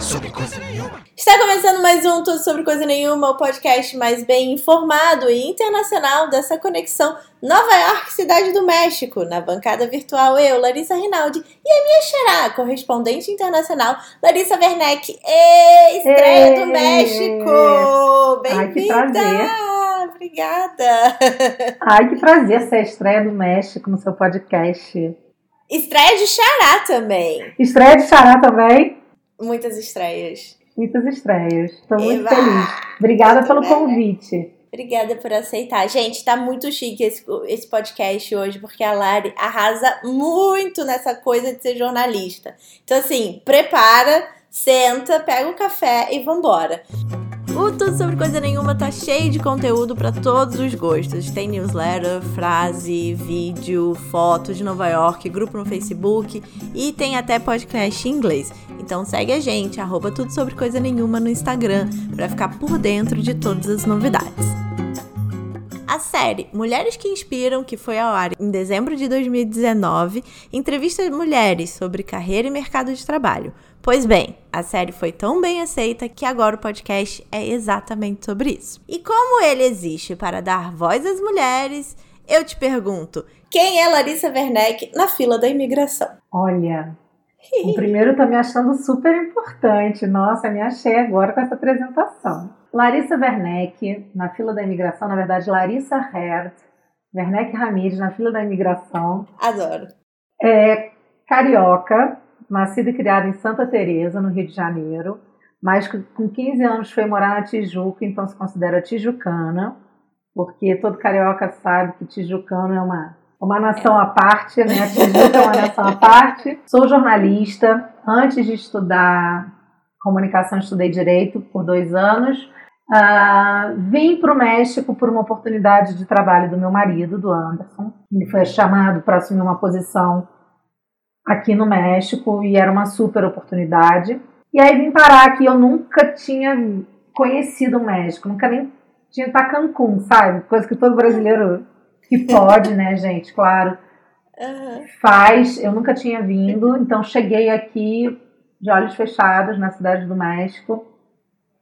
sobre coisa nenhuma. Está começando mais um Tudo Sobre Coisa Nenhuma, o podcast mais bem informado e internacional dessa conexão Nova York, Cidade do México. Na bancada virtual, eu, Larissa Rinaldi, e a minha xará, correspondente internacional, Larissa Werneck. Ei, estreia do Ei! México! Ai, que Bem-vinda! Obrigada! Ai, que prazer ser a estreia do México no seu podcast. Estreia de xará também. Estreia de Xará também. Muitas estreias. Muitas estreias. Estou muito Eva! feliz. Obrigada Muito pelo bem. convite. Obrigada por aceitar. Gente, tá muito chique esse, esse podcast hoje, porque a Lari arrasa muito nessa coisa de ser jornalista. Então, assim, prepara, senta, pega o café e vambora. O Tudo Sobre Coisa Nenhuma tá cheio de conteúdo para todos os gostos. Tem newsletter, frase, vídeo, foto de Nova York, grupo no Facebook e tem até podcast em inglês. Então segue a gente, arroba Tudo Sobre Coisa Nenhuma no Instagram, para ficar por dentro de todas as novidades. A série Mulheres que Inspiram, que foi ao ar em dezembro de 2019, entrevista mulheres sobre carreira e mercado de trabalho. Pois bem, a série foi tão bem aceita que agora o podcast é exatamente sobre isso. E como ele existe para dar voz às mulheres, eu te pergunto: quem é Larissa Werneck na fila da imigração? Olha, o primeiro tá me achando super importante. Nossa, me achei agora com essa apresentação. Larissa Werneck, na fila da imigração, na verdade, Larissa Herd, Werneck Ramírez, na fila da imigração. Adoro. É carioca, nascida e criada em Santa Teresa, no Rio de Janeiro, mas com 15 anos foi morar na Tijuca, então se considera tijucana, porque todo carioca sabe que tijucano é uma, uma nação à parte, né? Tijuca é uma nação à parte. Sou jornalista, antes de estudar comunicação, estudei direito por dois anos. Ah, vim para o México por uma oportunidade de trabalho do meu marido, do Anderson. Ele foi chamado para assumir uma posição aqui no México e era uma super oportunidade. E aí vim parar aqui, eu nunca tinha conhecido o México, nunca nem tinha ido para Cancún, sabe? Coisa que todo brasileiro que pode, né, gente, claro, faz. Eu nunca tinha vindo, então cheguei aqui de olhos fechados na cidade do México.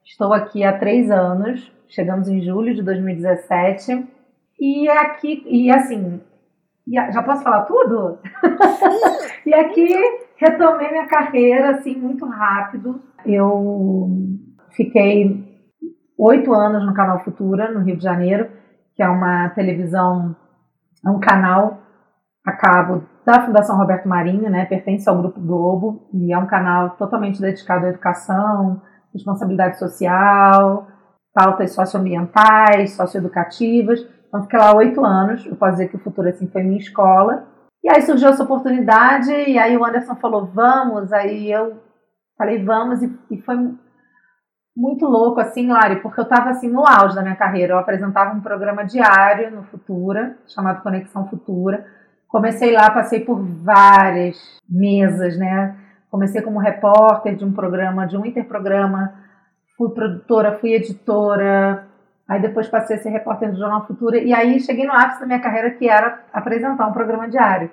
Estou aqui há três anos, chegamos em julho de 2017. E é aqui, e assim, e a- já posso falar tudo? e aqui retomei minha carreira assim muito rápido. Eu fiquei oito anos no canal Futura, no Rio de Janeiro, que é uma televisão, é um canal a cabo da Fundação Roberto Marinho, né? Pertence ao Grupo Globo e é um canal totalmente dedicado à educação, responsabilidade social, pautas socioambientais, socioeducativas. Então, fiquei lá oito anos. Eu posso dizer que o Futuro assim foi minha escola. E aí surgiu essa oportunidade, e aí o Anderson falou, vamos. Aí eu falei, vamos, e, e foi muito louco, assim, Lari, porque eu estava assim, no auge da minha carreira. Eu apresentava um programa diário no Futura, chamado Conexão Futura. Comecei lá, passei por várias mesas, né? Comecei como repórter de um programa, de um interprograma, fui produtora, fui editora, aí depois passei a ser repórter do Jornal Futura, e aí cheguei no ápice da minha carreira, que era apresentar um programa diário.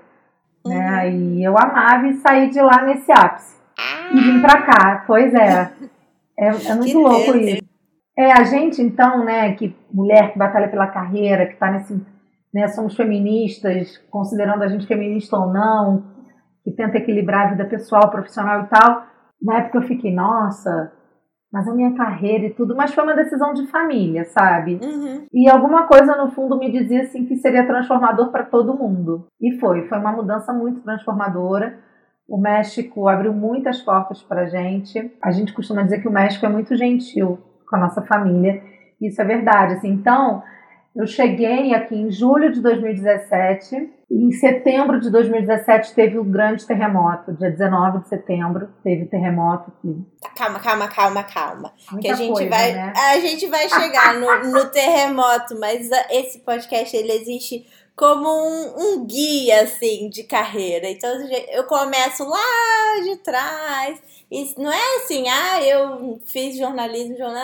Né? E eu amava e saí de lá nesse ápice. E vim pra cá, pois é. É, é muito Que louco isso. É, a gente, então, né, que mulher que batalha pela carreira, que tá nesse. Né, somos feministas, considerando a gente feminista ou não, que tenta equilibrar a vida pessoal, profissional e tal. Na época eu fiquei, nossa, mas a minha carreira e tudo, mas foi uma decisão de família, sabe? Uhum. E alguma coisa no fundo me dizia assim que seria transformador para todo mundo. E foi, foi uma mudança muito transformadora. O México abriu muitas portas para a gente. A gente costuma dizer que o México é muito gentil com a nossa família. Isso é verdade. Assim, então, eu cheguei aqui em julho de 2017 e em setembro de 2017 teve o grande terremoto. Dia 19 de setembro teve o terremoto. Que Calma, calma, calma, calma. que muita a gente coisa, vai né? a gente vai chegar no, no terremoto mas ah, esse podcast ele existe como um, um guia assim de carreira então eu começo lá de trás e não é assim ah eu fiz jornalismo jornal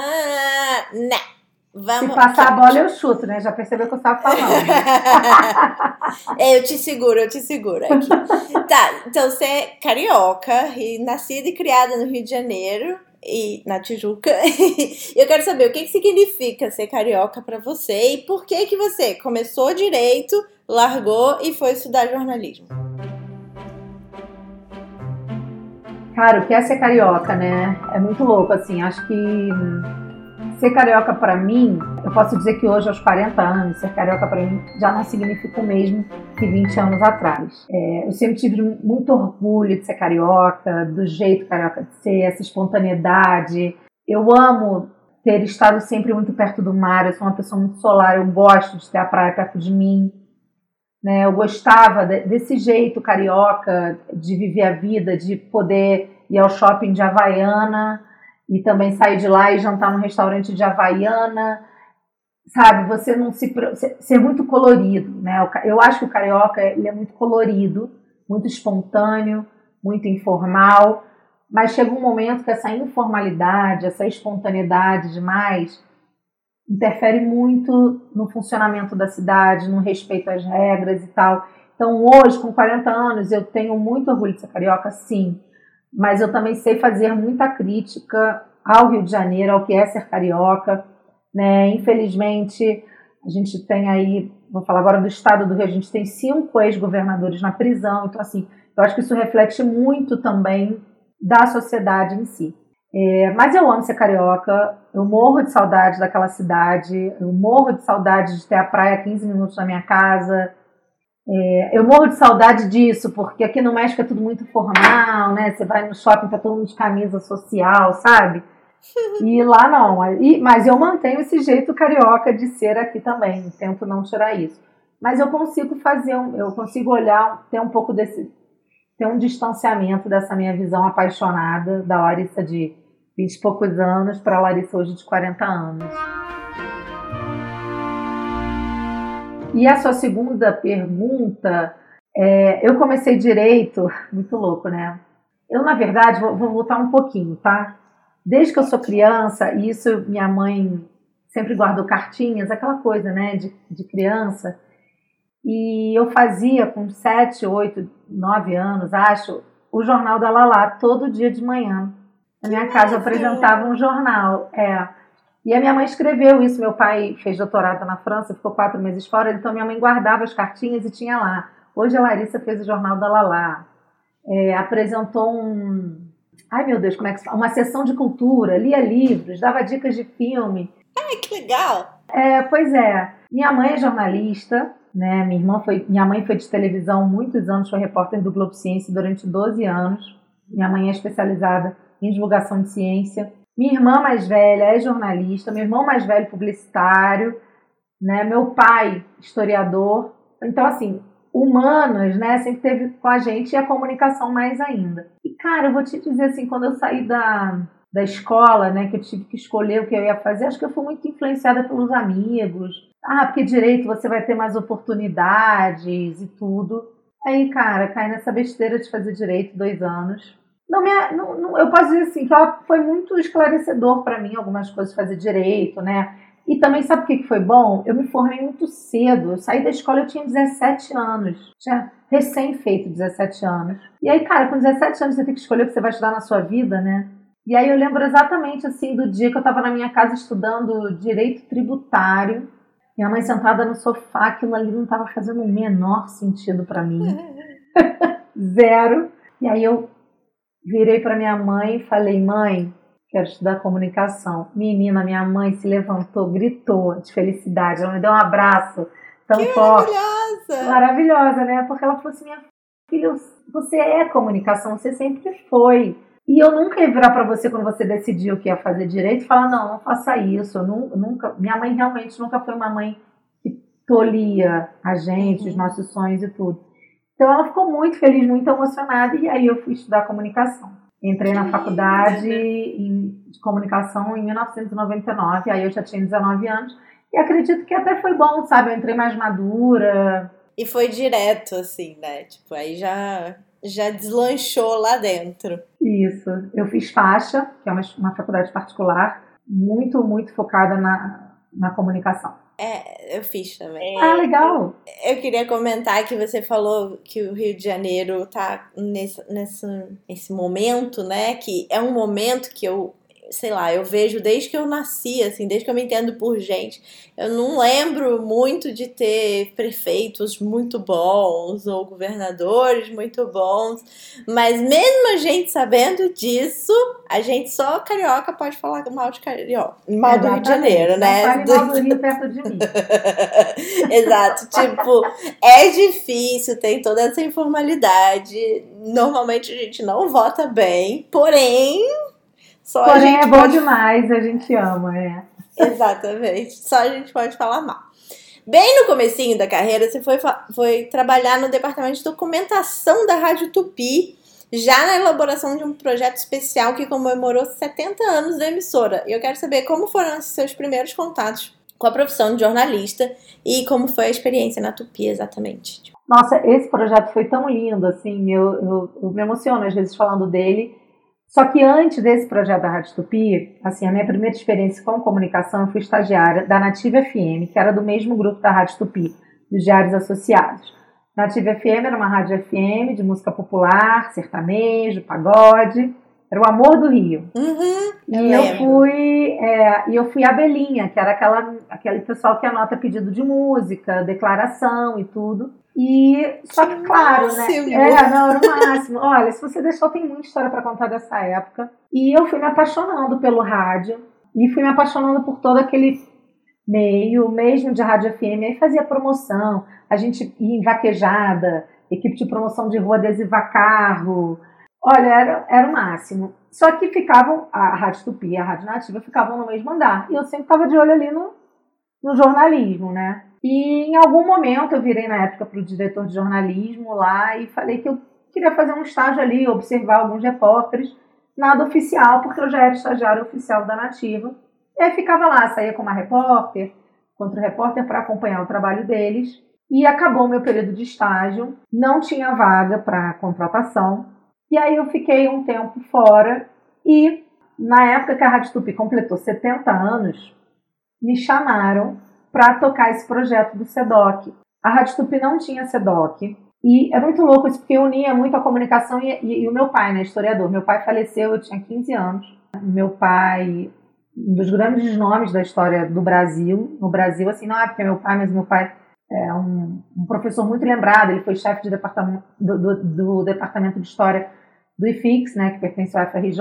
né Vamos. Se passar a bola, eu chuto, né? Já percebeu que eu estava falando. é, eu te seguro, eu te seguro aqui. tá, então você é carioca, e nascida e criada no Rio de Janeiro. e na Tijuca. eu quero saber o que, que significa ser carioca para você e por que que você começou direito, largou e foi estudar jornalismo. Cara, o que é ser carioca, né? É muito louco, assim. Acho que ser carioca para mim, eu posso dizer que hoje, aos 40 anos, ser carioca para mim já não significa o mesmo que 20 anos atrás. É, eu sempre tive muito orgulho de ser carioca, do jeito carioca de ser, essa espontaneidade. Eu amo ter estado sempre muito perto do mar, eu sou uma pessoa muito solar, eu gosto de ter a praia perto de mim. Né? Eu gostava de, desse jeito carioca de viver a vida, de poder ir ao shopping de Havaiana e também sair de lá e jantar num restaurante de Havaiana. Sabe, você não se. ser muito colorido, né? Eu acho que o carioca ele é muito colorido, muito espontâneo, muito informal, mas chega um momento que essa informalidade, essa espontaneidade demais interfere muito no funcionamento da cidade, no respeito às regras e tal. Então, hoje, com 40 anos, eu tenho muito orgulho de ser carioca, sim, mas eu também sei fazer muita crítica ao Rio de Janeiro, ao que é ser carioca. Né? Infelizmente, a gente tem aí, vou falar agora do estado do Rio, a gente tem cinco ex-governadores na prisão, então, assim, eu acho que isso reflete muito também da sociedade em si. É, mas eu amo ser carioca, eu morro de saudade daquela cidade, eu morro de saudade de ter a praia a 15 minutos da minha casa. É, eu morro de saudade disso, porque aqui no México é tudo muito formal, né? Você vai no shopping, tá todo mundo de camisa social, sabe? E lá não. E, mas eu mantenho esse jeito carioca de ser aqui também, tento não tirar isso. Mas eu consigo fazer, um, eu consigo olhar, ter um pouco desse, ter um distanciamento dessa minha visão apaixonada da Larissa de 20 e poucos anos para a Larissa hoje de 40 anos. E a sua segunda pergunta, é, eu comecei direito, muito louco, né? Eu, na verdade, vou, vou, voltar um pouquinho, tá? Desde que eu sou criança, e isso minha mãe sempre guardou cartinhas, aquela coisa, né, de, de criança. E eu fazia com 7, 8, 9 anos, acho, o jornal da Lala todo dia de manhã. Na minha casa eu apresentava um jornal. É. E a minha mãe escreveu isso. Meu pai fez doutorado na França, ficou quatro meses fora, então minha mãe guardava as cartinhas e tinha lá. Hoje a Larissa fez o jornal da Lala. É, apresentou um. Ai meu Deus, como é que se fala? Uma sessão de cultura, lia livros, dava dicas de filme. Ai, que legal! É, pois é. Minha mãe é jornalista, né? Minha irmã foi, minha mãe foi de televisão muitos anos, foi repórter do Globo Ciência durante 12 anos. Minha mãe é especializada em divulgação de ciência. Minha irmã mais velha é jornalista, meu irmão mais velho publicitário, né? Meu pai historiador. Então assim, humanas, né, sempre teve com a gente e a comunicação mais ainda. E cara, eu vou te dizer assim, quando eu saí da da escola, né, que eu tive que escolher o que eu ia fazer, acho que eu fui muito influenciada pelos amigos. Ah, porque direito você vai ter mais oportunidades e tudo. Aí, cara, cai nessa besteira de fazer direito dois anos não me, não, não, eu posso dizer assim que ela foi muito esclarecedor para mim algumas coisas fazer direito, né? E também sabe o que foi bom? Eu me formei muito cedo. Eu saí da escola eu tinha 17 anos. Tinha recém feito 17 anos. E aí, cara, com 17 anos você tem que escolher o que você vai estudar na sua vida, né? E aí eu lembro exatamente assim do dia que eu estava na minha casa estudando direito tributário. Minha mãe sentada no sofá, aquilo ali não estava fazendo o menor sentido para mim. Zero. E aí eu Virei para minha mãe e falei: mãe, quero estudar comunicação. Menina, minha mãe se levantou, gritou de felicidade. Ela me deu um abraço tão que forte. Maravilhosa! Maravilhosa, né? Porque ela falou assim: minha filha, você é comunicação, você sempre foi. E eu nunca ia virar para você quando você decidiu que ia fazer direito e falar: não, não faça isso. Eu nunca, minha mãe realmente nunca foi uma mãe que tolia a gente, uhum. os nossos sonhos e tudo. Então ela ficou muito feliz, muito emocionada, e aí eu fui estudar comunicação. Entrei na faculdade de comunicação em 1999, aí eu já tinha 19 anos, e acredito que até foi bom, sabe? Eu entrei mais madura. E foi direto, assim, né? Tipo, aí já, já deslanchou lá dentro. Isso. Eu fiz faixa, que é uma, uma faculdade particular, muito, muito focada na, na comunicação. É, eu fiz também. Ah, legal! Eu queria comentar que você falou que o Rio de Janeiro tá nesse, nesse, nesse momento, né? Que é um momento que eu, sei lá, eu vejo desde que eu nasci, assim, desde que eu me entendo por gente. Eu não lembro muito de ter prefeitos muito bons ou governadores muito bons, mas mesmo a gente sabendo disso, a gente só carioca pode falar mal de carioca, mal Exatamente. do Rio de Janeiro, né? Não fale mal do Rio perto de mim. Exato, tipo, é difícil, tem toda essa informalidade. Normalmente a gente não vota bem, porém só Porém, a gente é bom pode... demais, a gente ama, é. Exatamente. Só a gente pode falar mal. Bem no comecinho da carreira, você foi, foi trabalhar no departamento de documentação da Rádio Tupi, já na elaboração de um projeto especial que comemorou 70 anos da emissora. E eu quero saber como foram os seus primeiros contatos com a profissão de jornalista e como foi a experiência na Tupi exatamente. Nossa, esse projeto foi tão lindo, assim, eu, eu, eu me emociono às vezes falando dele, só que antes desse projeto da Rádio Tupi, assim, a minha primeira experiência com comunicação, eu fui estagiária da Nativa FM, que era do mesmo grupo da Rádio Tupi, dos Diários Associados. Nativa FM era uma rádio FM de música popular, sertanejo, pagode. Era o amor do Rio. Uhum, eu e eu fui, é, e eu fui a Belinha, que era aquela, aquele pessoal que anota pedido de música, declaração e tudo. E só que, claro, né? máximo. né? É, não, era o máximo. Olha, se você deixou, tem muita história para contar dessa época. E eu fui me apaixonando pelo rádio e fui me apaixonando por todo aquele meio, mesmo de rádio FM. Aí fazia promoção, a gente ia em vaquejada, equipe de promoção de rua adesivar carro. Olha, era, era o máximo. Só que ficavam, a Rádio Tupi e a Rádio Nativa ficavam no mesmo andar. E eu sempre estava de olho ali no, no jornalismo, né? E em algum momento eu virei na época para o diretor de jornalismo lá e falei que eu queria fazer um estágio ali, observar alguns repórteres, nada oficial, porque eu já era estagiário oficial da Nativa. E aí ficava lá, saía com uma repórter, contra repórter para acompanhar o trabalho deles. E acabou o meu período de estágio, não tinha vaga para contratação. E aí eu fiquei um tempo fora e na época que a Rádio Tupi completou 70 anos, me chamaram para tocar esse projeto do SEDOC. A Rádio Tupi não tinha SEDOC. E é muito louco isso, porque unia muito a comunicação e, e, e, o meu pai, né, historiador. Meu pai faleceu, eu tinha 15 anos. Meu pai, um dos grandes nomes da história do Brasil, no Brasil, assim, não é porque é meu pai, mas meu pai é um, um professor muito lembrado, ele foi chefe de departamento, do, do, do, departamento de história do IFIX, né, que pertence ao FRJ,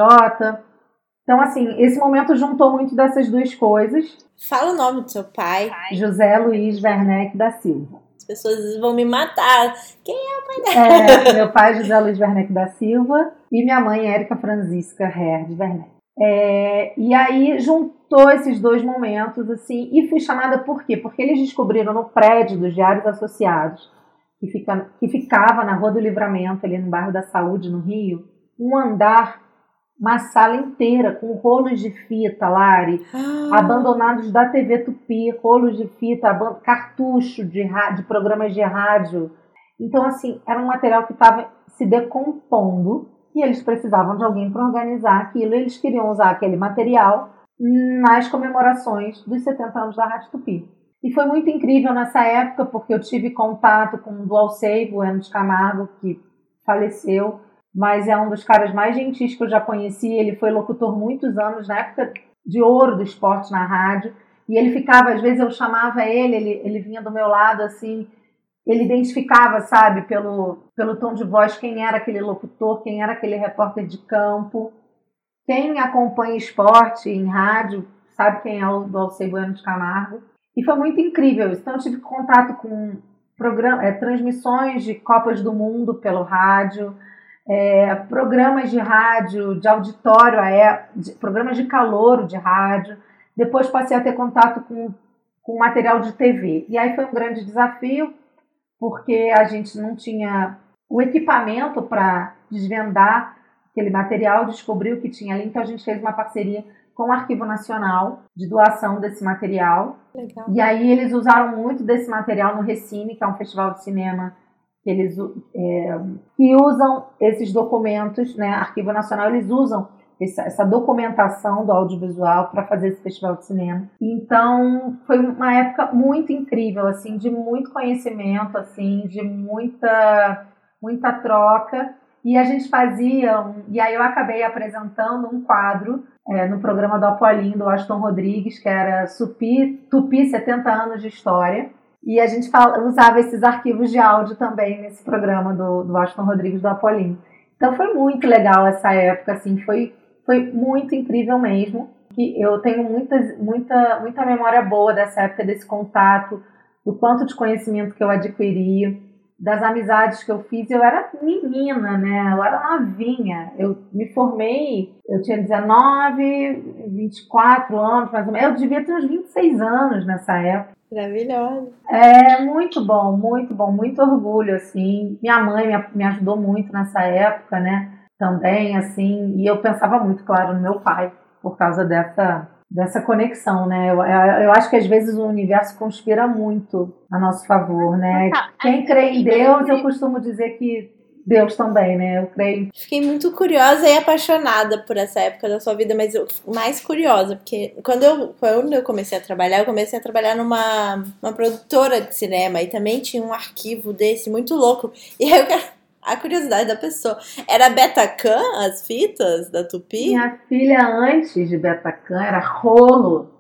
então, assim, esse momento juntou muito dessas duas coisas. Fala o nome do seu pai. José Luiz Werneck da Silva. As pessoas vão me matar. Quem é o pai dela? É, meu pai, José Luiz Werneck da Silva, e minha mãe, Érica Francisca Herd Werneck. É, e aí juntou esses dois momentos, assim, e fui chamada por quê? Porque eles descobriram no prédio dos Diários Associados, que, fica, que ficava na Rua do Livramento, ali no bairro da Saúde, no Rio, um andar uma sala inteira com rolos de fita, Lari, ah. abandonados da TV Tupi, rolos de fita, cartucho de, de programas de rádio. Então, assim, era um material que estava se decompondo e eles precisavam de alguém para organizar aquilo. Eles queriam usar aquele material nas comemorações dos 70 anos da Rádio Tupi. E foi muito incrível nessa época, porque eu tive contato com o Dual Save, o Enos Camargo, que faleceu mas é um dos caras mais gentis que eu já conheci. Ele foi locutor muitos anos, na época de ouro do esporte na rádio. E ele ficava, às vezes eu chamava ele, ele, ele vinha do meu lado assim, ele identificava, sabe, pelo, pelo tom de voz, quem era aquele locutor, quem era aquele repórter de campo. Quem acompanha esporte em rádio sabe quem é o do Alcei Bueno de Camargo. E foi muito incrível isso. Então eu tive contato com programa, é, transmissões de Copas do Mundo pelo rádio, é, programas de rádio, de auditório, é, de, programas de calor de rádio. Depois passei a ter contato com, com material de TV. E aí foi um grande desafio, porque a gente não tinha o equipamento para desvendar aquele material, descobrir o que tinha ali. Então a gente fez uma parceria com o Arquivo Nacional de doação desse material. Legal. E aí eles usaram muito desse material no Recine, que é um festival de cinema que eles é, que usam esses documentos, né? Arquivo Nacional, eles usam essa, essa documentação do audiovisual para fazer esse festival de cinema. Então, foi uma época muito incrível, assim, de muito conhecimento, assim, de muita muita troca. E a gente fazia, um, e aí eu acabei apresentando um quadro é, no programa do Apolim, do Aston Rodrigues, que era Supi, Tupi 70 anos de história. E a gente fala, usava esses arquivos de áudio também nesse programa do, do Aston Rodrigues do Apolim. Então foi muito legal essa época, assim, foi, foi muito incrível mesmo. Que eu tenho muitas, muita, muita memória boa dessa época, desse contato, do quanto de conhecimento que eu adquiri das amizades que eu fiz, eu era menina, né? Eu era novinha. Eu me formei, eu tinha 19, 24 anos, mais ou menos. Eu devia ter uns 26 anos nessa época. Maravilhosa. É muito bom, muito bom, muito orgulho, assim. Minha mãe me, me ajudou muito nessa época, né? Também, assim. E eu pensava muito, claro, no meu pai, por causa dessa dessa conexão, né? Eu, eu acho que às vezes o universo conspira muito a nosso favor, né? Quem crê em Deus, eu costumo dizer que Deus também, né? Eu creio. Fiquei muito curiosa e apaixonada por essa época da sua vida, mas eu, mais curiosa, porque quando eu, quando eu comecei a trabalhar, eu comecei a trabalhar numa uma produtora de cinema e também tinha um arquivo desse muito louco. E aí eu quero a curiosidade da pessoa. Era Betacam as fitas da Tupi? Minha filha, antes de Betacam, era rolo.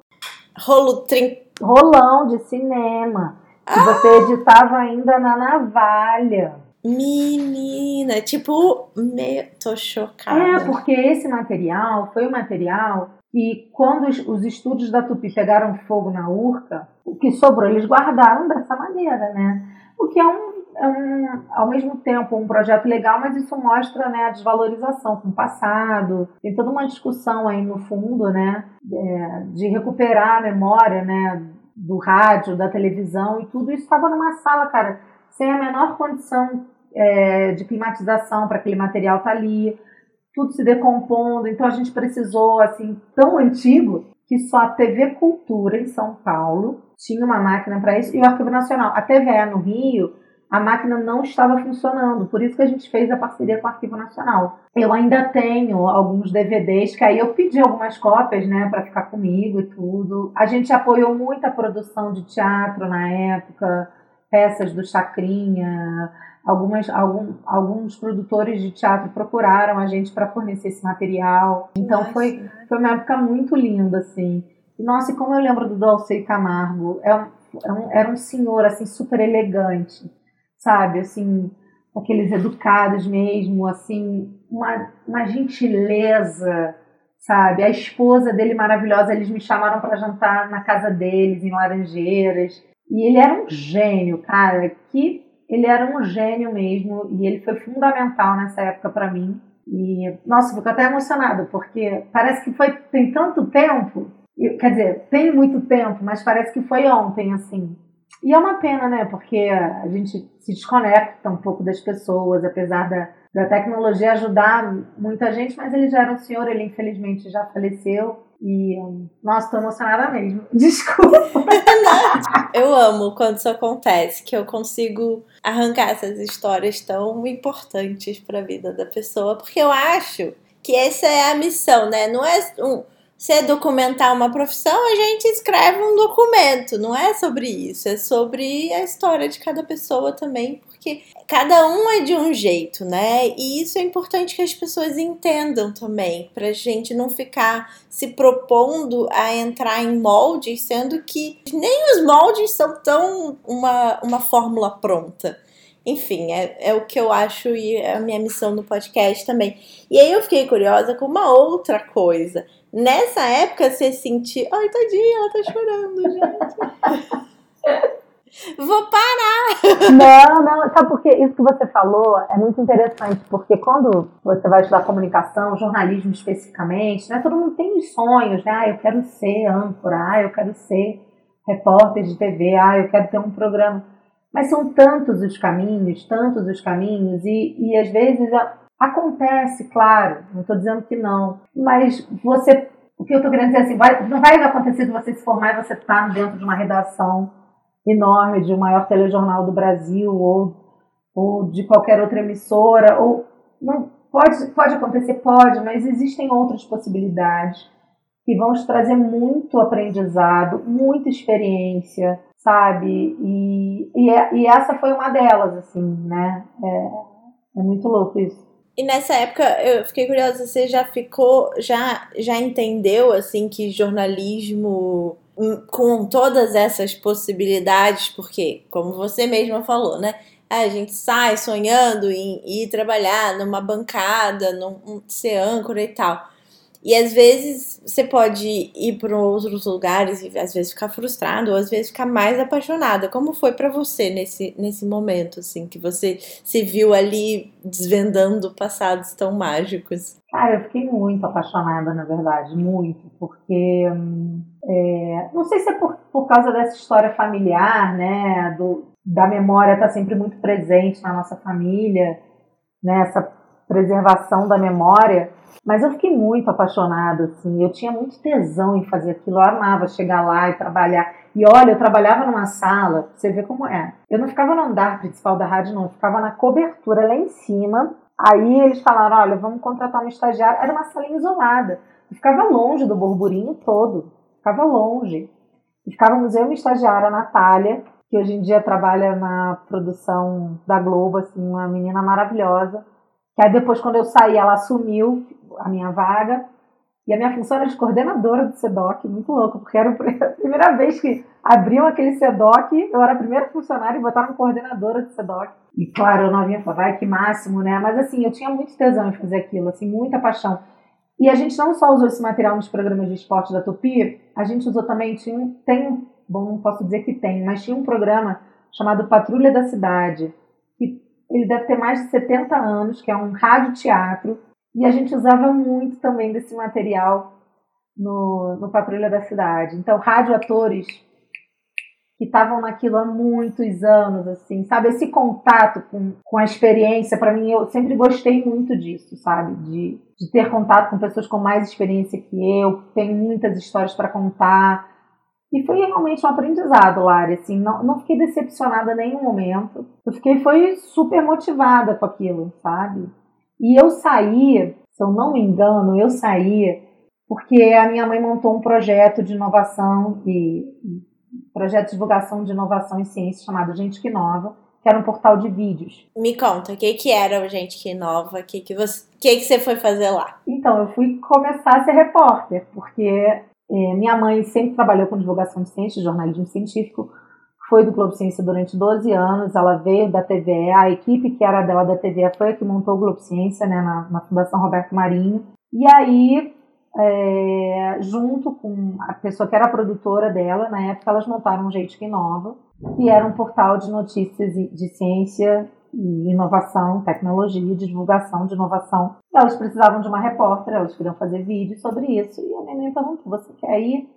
Rolo trin... Rolão de cinema. Que ah! você editava ainda na navalha. Menina, tipo, meio. tô chocada. É, porque esse material foi o material que, quando os, os estúdios da Tupi pegaram fogo na urca, o que sobrou eles guardaram dessa maneira, né? O que é um um, ao mesmo tempo um projeto legal, mas isso mostra né, a desvalorização com o passado. Tem toda uma discussão aí no fundo, né, é, de recuperar a memória, né, do rádio, da televisão e tudo isso estava numa sala, cara, sem a menor condição é, de climatização para aquele material tá ali, tudo se decompondo. Então a gente precisou, assim, tão antigo que só a TV Cultura em São Paulo tinha uma máquina para isso e o Arquivo Nacional. A TVE no Rio a máquina não estava funcionando. Por isso que a gente fez a parceria com o Arquivo Nacional. Eu ainda tenho alguns DVDs que aí eu pedi algumas cópias, né, para ficar comigo e tudo. A gente apoiou muito a produção de teatro na época, peças do Chacrinha. Algumas, algum, alguns produtores de teatro procuraram a gente para fornecer esse material. Então foi, foi uma época muito linda, assim. Nossa, e como eu lembro do Dolce Camargo, é um, é um, era um senhor assim super elegante sabe? Assim, aqueles educados mesmo, assim, uma, uma gentileza, sabe? A esposa dele maravilhosa, eles me chamaram para jantar na casa deles, em Laranjeiras. E ele era um gênio, cara, que ele era um gênio mesmo, e ele foi fundamental nessa época para mim. E, nossa, fico até emocionada, porque parece que foi, tem tanto tempo, quer dizer, tem muito tempo, mas parece que foi ontem, assim. E é uma pena, né? Porque a gente se desconecta um pouco das pessoas, apesar da, da tecnologia ajudar muita gente, mas ele já era um senhor, ele infelizmente já faleceu. E, nossa, tô emocionada mesmo. Desculpa. eu amo quando isso acontece, que eu consigo arrancar essas histórias tão importantes para a vida da pessoa, porque eu acho que essa é a missão, né? Não é um você documentar uma profissão, a gente escreve um documento. Não é sobre isso, é sobre a história de cada pessoa também, porque cada um é de um jeito, né? E isso é importante que as pessoas entendam também, pra gente não ficar se propondo a entrar em moldes, sendo que nem os moldes são tão uma, uma fórmula pronta. Enfim, é, é o que eu acho e é a minha missão no podcast também. E aí eu fiquei curiosa com uma outra coisa Nessa época você sentiu. Ai, tadinha, ela tá chorando, gente. Vou parar! Não, não, sabe porque isso que você falou é muito interessante, porque quando você vai estudar comunicação, jornalismo especificamente, né, todo mundo tem os sonhos, né? Ah, eu quero ser âncora, ah, eu quero ser repórter de TV, ah, eu quero ter um programa. Mas são tantos os caminhos, tantos os caminhos, e, e às vezes Acontece, claro, não estou dizendo que não, mas você, o que eu estou querendo dizer assim, vai, não vai acontecer de você se formar e você estar tá dentro de uma redação enorme de um maior telejornal do Brasil ou, ou de qualquer outra emissora, ou não pode, pode acontecer, pode, mas existem outras possibilidades que vão te trazer muito aprendizado, muita experiência, sabe? E, e, é, e essa foi uma delas, assim, né? É, é muito louco isso. E nessa época eu fiquei curiosa, você já ficou, já, já entendeu assim que jornalismo hum, com todas essas possibilidades, porque, como você mesma falou, né? A gente sai sonhando em ir trabalhar numa bancada, num, ser âncora e tal. E às vezes você pode ir para outros lugares e às vezes ficar frustrado, ou às vezes ficar mais apaixonada. Como foi para você nesse, nesse momento, assim, que você se viu ali desvendando passados tão mágicos? Cara, eu fiquei muito apaixonada, na verdade, muito, porque é, não sei se é por, por causa dessa história familiar, né, do, da memória estar tá sempre muito presente na nossa família, né, essa preservação da memória mas eu fiquei muito apaixonada, assim. Eu tinha muito tesão em fazer aquilo. Eu amava chegar lá e trabalhar. E olha, eu trabalhava numa sala, você vê como é. Eu não ficava no andar principal da rádio, não. Eu ficava na cobertura lá em cima. Aí eles falaram: olha, vamos contratar um estagiário. Era uma salinha isolada. Eu ficava longe do burburinho todo. Ficava longe. E ficávamos eu e uma estagiária, a Natália, que hoje em dia trabalha na produção da Globo, assim, uma menina maravilhosa. Que aí depois, quando eu saí, ela assumiu, a minha vaga. E a minha função era de coordenadora do SEDOC, muito louco, porque era a primeira vez que abriam aquele SEDOC, eu era a primeira funcionária e botaram coordenadora do SEDOC. E claro, eu não vinha falar, vai que máximo, né? Mas assim, eu tinha muito tesão em fazer aquilo, assim, muita paixão. E a gente não só usou esse material nos programas de esporte da Tupi, a gente usou também, tinha, tem, bom, não posso dizer que tem, mas tinha um programa chamado Patrulha da Cidade, ele deve ter mais de 70 anos, que é um rádio teatro e a gente usava muito também desse material no, no Patrulha da Cidade. Então, radioatores que estavam naquilo há muitos anos, assim, sabe? Esse contato com, com a experiência, para mim, eu sempre gostei muito disso, sabe? De, de ter contato com pessoas com mais experiência que eu, que têm muitas histórias para contar. E foi realmente um aprendizado, Lari, assim, não, não fiquei decepcionada em nenhum momento. Eu fiquei, foi super motivada com aquilo, sabe? E eu saí, se eu não me engano, eu saí porque a minha mãe montou um projeto de inovação e projeto de divulgação de inovação em ciência chamado Gente que Inova, que era um portal de vídeos. Me conta, o que, que era o Gente que Inova? O que, que, você, que, que você foi fazer lá? Então, eu fui começar a ser repórter, porque é, minha mãe sempre trabalhou com divulgação de ciência, jornalismo científico, foi do Globo Ciência durante 12 anos, ela veio da TVE, a equipe que era dela da TVE foi a que montou o Globo Ciência, né, na, na Fundação Roberto Marinho. E aí, é, junto com a pessoa que era produtora dela, na época, elas montaram um Jeito que Inova, que era um portal de notícias de ciência e inovação, tecnologia, divulgação de inovação. Elas precisavam de uma repórter, elas queriam fazer vídeo sobre isso. E a minha mãe perguntou: Você quer ir?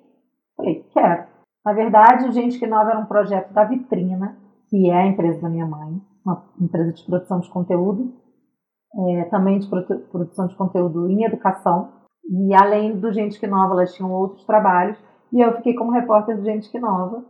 Falei: Quero. Na verdade, o Gente que Nova era um projeto da Vitrina, que é a empresa da minha mãe, uma empresa de produção de conteúdo, é, também de produção de conteúdo em educação. E além do Gente que Nova, elas tinham outros trabalhos. E eu fiquei como repórter do Gente que Nova.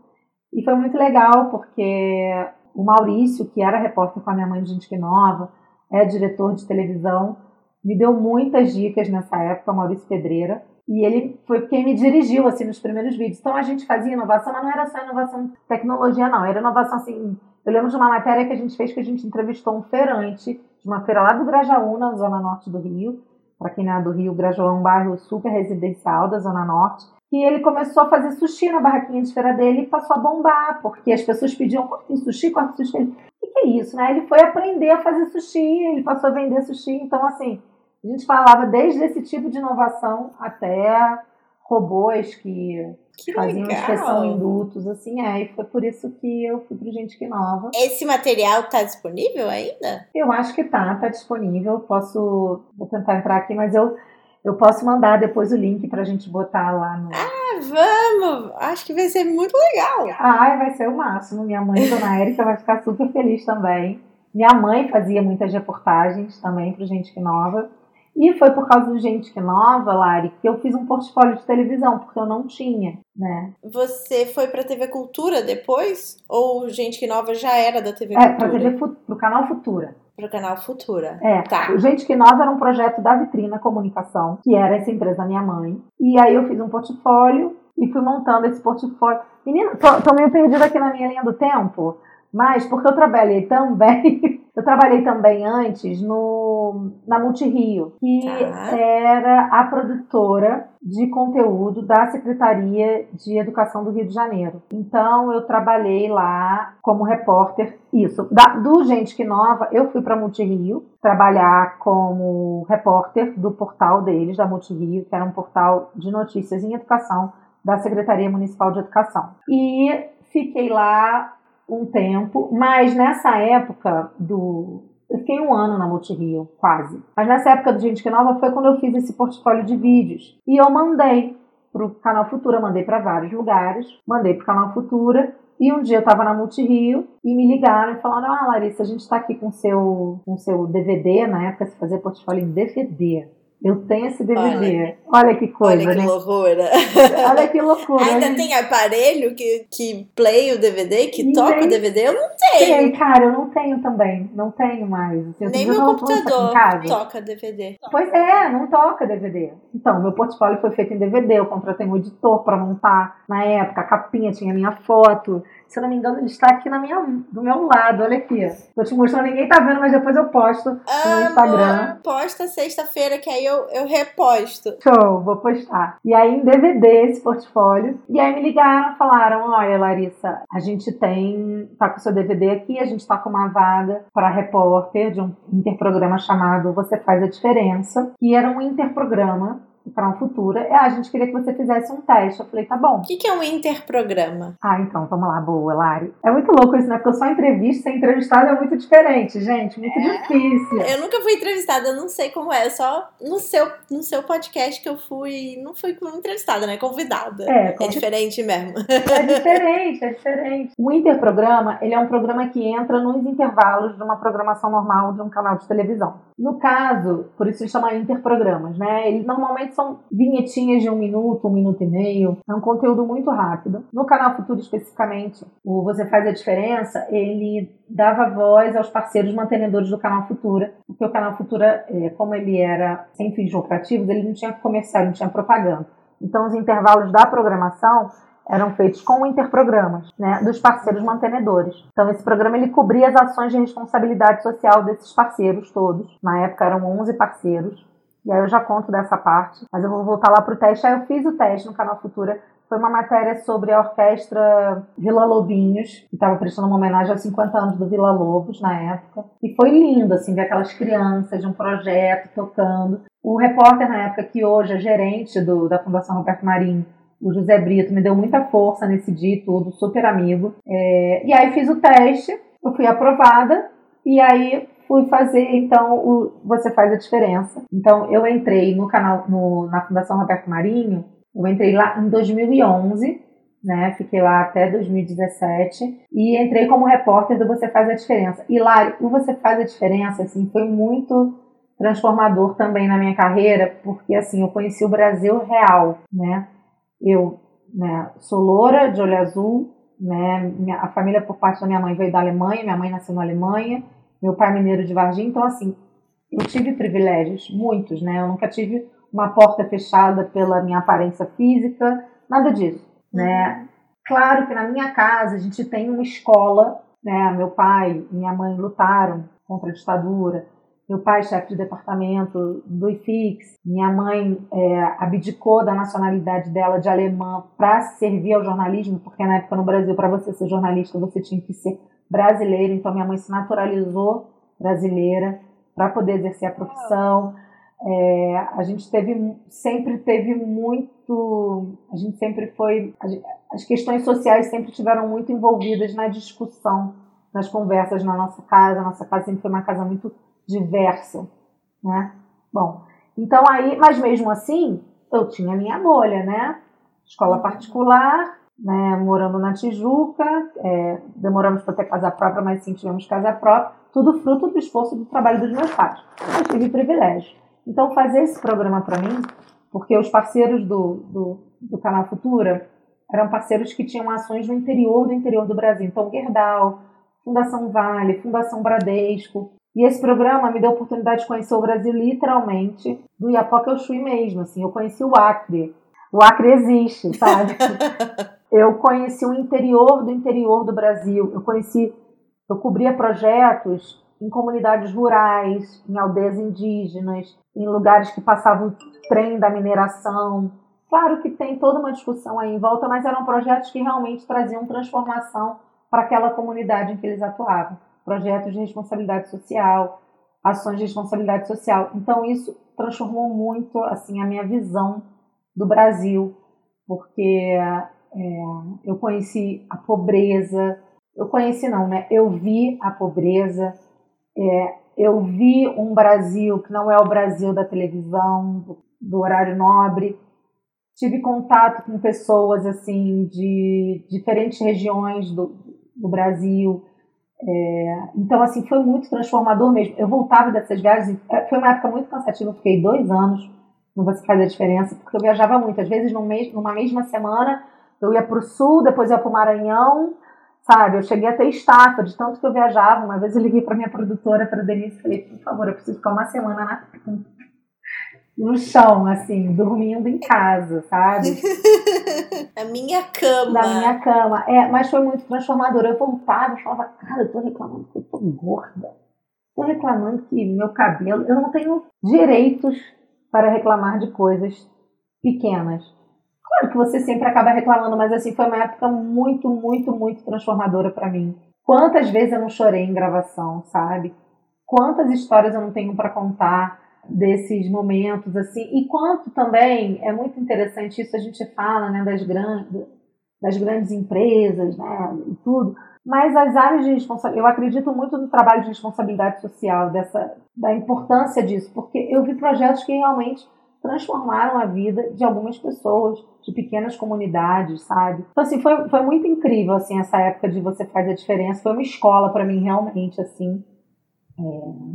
E foi muito legal, porque o Maurício, que era repórter com a minha mãe de Gente Nova, é diretor de televisão, me deu muitas dicas nessa época, Maurício Pedreira. E ele foi quem me dirigiu, assim, nos primeiros vídeos. Então, a gente fazia inovação, mas não era só inovação tecnologia, não. Era inovação, assim... Eu lembro de uma matéria que a gente fez que a gente entrevistou um feirante de uma feira lá do Grajaú, na zona norte do Rio. Para quem não é do Rio, Grajaú é um bairro super residencial da zona norte. E ele começou a fazer sushi na barraquinha de feira dele e passou a bombar, porque as pessoas pediam, corta sushi, corta sushi. O que é isso, né? Ele foi aprender a fazer sushi, ele passou a vender sushi. Então, assim, a gente falava desde esse tipo de inovação até robôs que, que faziam legal. inspeção em dutos, assim, é. E foi por isso que eu fui pro Gente Que Nova. Esse material tá disponível ainda? Eu acho que tá, tá disponível. Posso. Vou tentar entrar aqui, mas eu. Eu posso mandar depois o link pra gente botar lá no. Ah, vamos! Acho que vai ser muito legal. Ai, vai ser o máximo. Minha mãe, Dona Érica, vai ficar super feliz também. Minha mãe fazia muitas reportagens também pro Gente Que Nova. E foi por causa do Gente que Nova, Lari, que eu fiz um portfólio de televisão, porque eu não tinha, né? Você foi pra TV Cultura depois? Ou Gente que Nova já era da TV Cultura? É, pra TV, pro canal Futura. Pro canal Futura. É. Tá. O Gente que Nova era um projeto da Vitrina Comunicação, que era essa empresa da minha mãe. E aí eu fiz um portfólio e fui montando esse portfólio. Menina, tô, tô meio perdida aqui na minha linha do tempo. Mas porque eu trabalhei também, eu trabalhei também antes no, na Multirio, que Tá. era a produtora de conteúdo da Secretaria de Educação do Rio de Janeiro. Então eu trabalhei lá como repórter. Isso, da, do Gente Que Nova, eu fui para Multirio trabalhar como repórter do portal deles, da Multirio, que era um portal de notícias em educação da Secretaria Municipal de Educação. E fiquei lá um tempo, mas nessa época do. Eu fiquei um ano na Multirio, quase. Mas nessa época do Gente Que Nova foi quando eu fiz esse portfólio de vídeos. E eu mandei para o Canal Futura, mandei para vários lugares, mandei para o Canal Futura. E um dia eu estava na Multirio e me ligaram e falaram: Ah, Larissa, a gente está aqui com seu, com seu DVD. Na época se fazia portfólio em DVD. Eu tenho esse DVD. Olha, que coisa, Olha que né? loucura. Olha que loucura. Ainda né? tem aparelho que, que play o DVD, que toca tem. o DVD? Eu não Tem, tenho. cara, eu não tenho também. Não tenho mais. Assim, Nem meu computador toca DVD. Pois é, não toca DVD. Então, meu portfólio foi feito em DVD, eu contratei um editor para montar. Na época, a capinha tinha minha foto. Se eu não me engano, ele está aqui na minha, do meu lado, olha aqui. Tô te mostrando, ninguém tá vendo, mas depois eu posto no Instagram. posta sexta-feira que aí eu, eu reposto. Show, vou postar. E aí, em DVD, esse portfólio. E aí me ligaram, falaram: olha, Larissa, a gente tem. tá com o seu DVD aqui, a gente tá com uma vaga para repórter de um interprograma chamado Você Faz a Diferença. E era um interprograma do canal Futura. E, ah, a gente queria que você fizesse um teste. Eu falei, tá bom. O que, que é um interprograma? Ah, então, vamos lá, boa, Lari. É muito louco isso, né? Porque só entrevista, ser entrevistada é muito diferente, gente. Muito difícil. Eu nunca fui entrevistada, eu não sei como é. Só no seu, no seu podcast que eu fui. Não fui entrevistada, né? Convidada. É, É diferente mesmo. É diferente, é diferente. O interprograma, ele é um programa que entra nos intervalos de uma programação normal de um canal de televisão. No caso, por isso se chama interprogramas, né? Eles normalmente são vinhetinhas de um minuto, um minuto e meio. É um conteúdo muito rápido. No canal Futuro, especificamente, o Você Faz a Diferença, ele dava voz aos parceiros mantenedores do canal Futura, porque o canal Futura, eh, como ele era sem fins lucrativos, ele não tinha comercial, não tinha propaganda. Então, os intervalos da programação eram feitos com interprogramas, né, dos parceiros mantenedores. Então, esse programa ele cobria as ações de responsabilidade social desses parceiros todos. Na época eram 11 parceiros. E aí eu já conto dessa parte, mas eu vou voltar lá pro teste. Aí eu fiz o teste no canal Futura. Foi uma matéria sobre a orquestra Vila Lobinhos, que estava prestando uma homenagem aos 50 anos do Vila Lobos na época. E foi lindo, assim, ver aquelas crianças de um projeto tocando. O repórter na época, que hoje é gerente do, da Fundação Roberto Marinho, o José Brito, me deu muita força nesse dia e tudo, super amigo. É, e aí fiz o teste, eu fui aprovada, e aí fui fazer, então, o Você Faz a Diferença. Então, eu entrei no canal, no, na Fundação Roberto Marinho, eu entrei lá em 2011, né? Fiquei lá até 2017 e entrei como repórter do Você Faz a Diferença. E lá, o Você Faz a Diferença, assim, foi muito transformador também na minha carreira, porque assim, eu conheci o Brasil real, né? Eu né, sou loura, de olho azul, né? Minha, a família por parte da minha mãe veio da Alemanha, minha mãe nasceu na Alemanha, meu pai mineiro de Varginha, então assim, eu tive privilégios, muitos, né? Eu nunca tive uma porta fechada pela minha aparência física, nada disso, né? Claro que na minha casa a gente tem uma escola, né? Meu pai e minha mãe lutaram contra a ditadura. Meu pai, chefe de departamento do IFIX, minha mãe é, abdicou da nacionalidade dela de alemã para servir ao jornalismo, porque na época no Brasil, para você ser jornalista, você tinha que ser brasileiro. Então, minha mãe se naturalizou brasileira para poder exercer a profissão. É, a gente teve, sempre teve muito, a gente sempre foi, as questões sociais sempre tiveram muito envolvidas na discussão, nas conversas na nossa casa. A nossa casa sempre foi uma casa muito diversa, né? Bom, então aí, mas mesmo assim, eu tinha minha bolha, né? Escola particular, né? Morando na Tijuca, é, demoramos para ter casa própria, mas sim tivemos casa própria, tudo fruto do esforço do trabalho dos meus pais. Eu tive privilégio. Então, fazer esse programa para mim, porque os parceiros do, do, do Canal Futura eram parceiros que tinham ações no interior do interior do Brasil. Então, Gerdau, Fundação Vale, Fundação Bradesco, e esse programa me deu a oportunidade de conhecer o Brasil literalmente, do Iapoca ao Chuí mesmo, assim, eu conheci o Acre. O Acre existe, sabe? eu conheci o interior do interior do Brasil, eu conheci Eu cobria projetos em comunidades rurais, em aldeias indígenas, em lugares que passava o trem da mineração. Claro que tem toda uma discussão aí em volta, mas eram projetos que realmente traziam transformação para aquela comunidade em que eles atuavam. Projetos de responsabilidade social, ações de responsabilidade social. Então isso transformou muito assim a minha visão do Brasil, porque é, eu conheci a pobreza, eu conheci não, né? Eu vi a pobreza, é, eu vi um Brasil que não é o Brasil da televisão, do, do horário nobre. Tive contato com pessoas assim de diferentes regiões do, do Brasil. É, então, assim, foi muito transformador mesmo. Eu voltava dessas viagens, é, foi uma época muito cansativa, eu fiquei dois anos no Você Faz a Diferença, porque eu viajava muito. Às vezes, num mês, numa mesma semana, eu ia para o sul, depois ia para o Maranhão, sabe? Eu cheguei até estafa, de tanto que eu viajava. Uma vez eu liguei para minha produtora, para Denise, e falei, por favor, eu preciso ficar uma semana na, no chão, assim, dormindo em casa, sabe? A minha cama. Na minha cama. É, mas foi muito transformador. Eu voltava e falava, cara, eu tô reclamando que eu tô gorda. Tô reclamando que meu cabelo. Eu não tenho direitos para reclamar de coisas pequenas. Claro que você sempre acaba reclamando, mas assim, foi uma época muito, muito, muito transformadora para mim. Quantas vezes eu não chorei em gravação, sabe? Quantas histórias eu não tenho para contar desses momentos assim. E quanto também é muito interessante isso a gente fala, né, das grandes das grandes empresas, né, e tudo. Mas as áreas de responsabilidade, eu acredito muito no trabalho de responsabilidade social, dessa, da importância disso, porque eu vi projetos que realmente transformaram a vida de algumas pessoas, de pequenas comunidades, sabe? Então, assim, foi, foi muito incrível, assim, essa época de Você Faz a Diferença. Foi uma escola para mim, realmente, assim, é,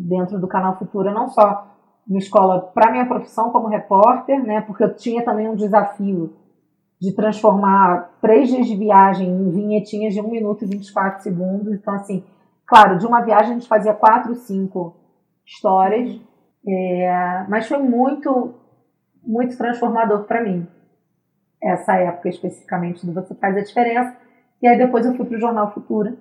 dentro do Canal Futura. Não só uma escola para minha profissão como repórter, né? Porque eu tinha também um desafio de transformar três dias de viagem em vinhetinhas de 1 minuto e 24 segundos. Então, assim, claro, de uma viagem a gente fazia quatro, cinco histórias, é, mas foi muito muito transformador para mim. Essa época especificamente do Você Faz a Diferença. E aí depois eu fui para o Jornal Futura,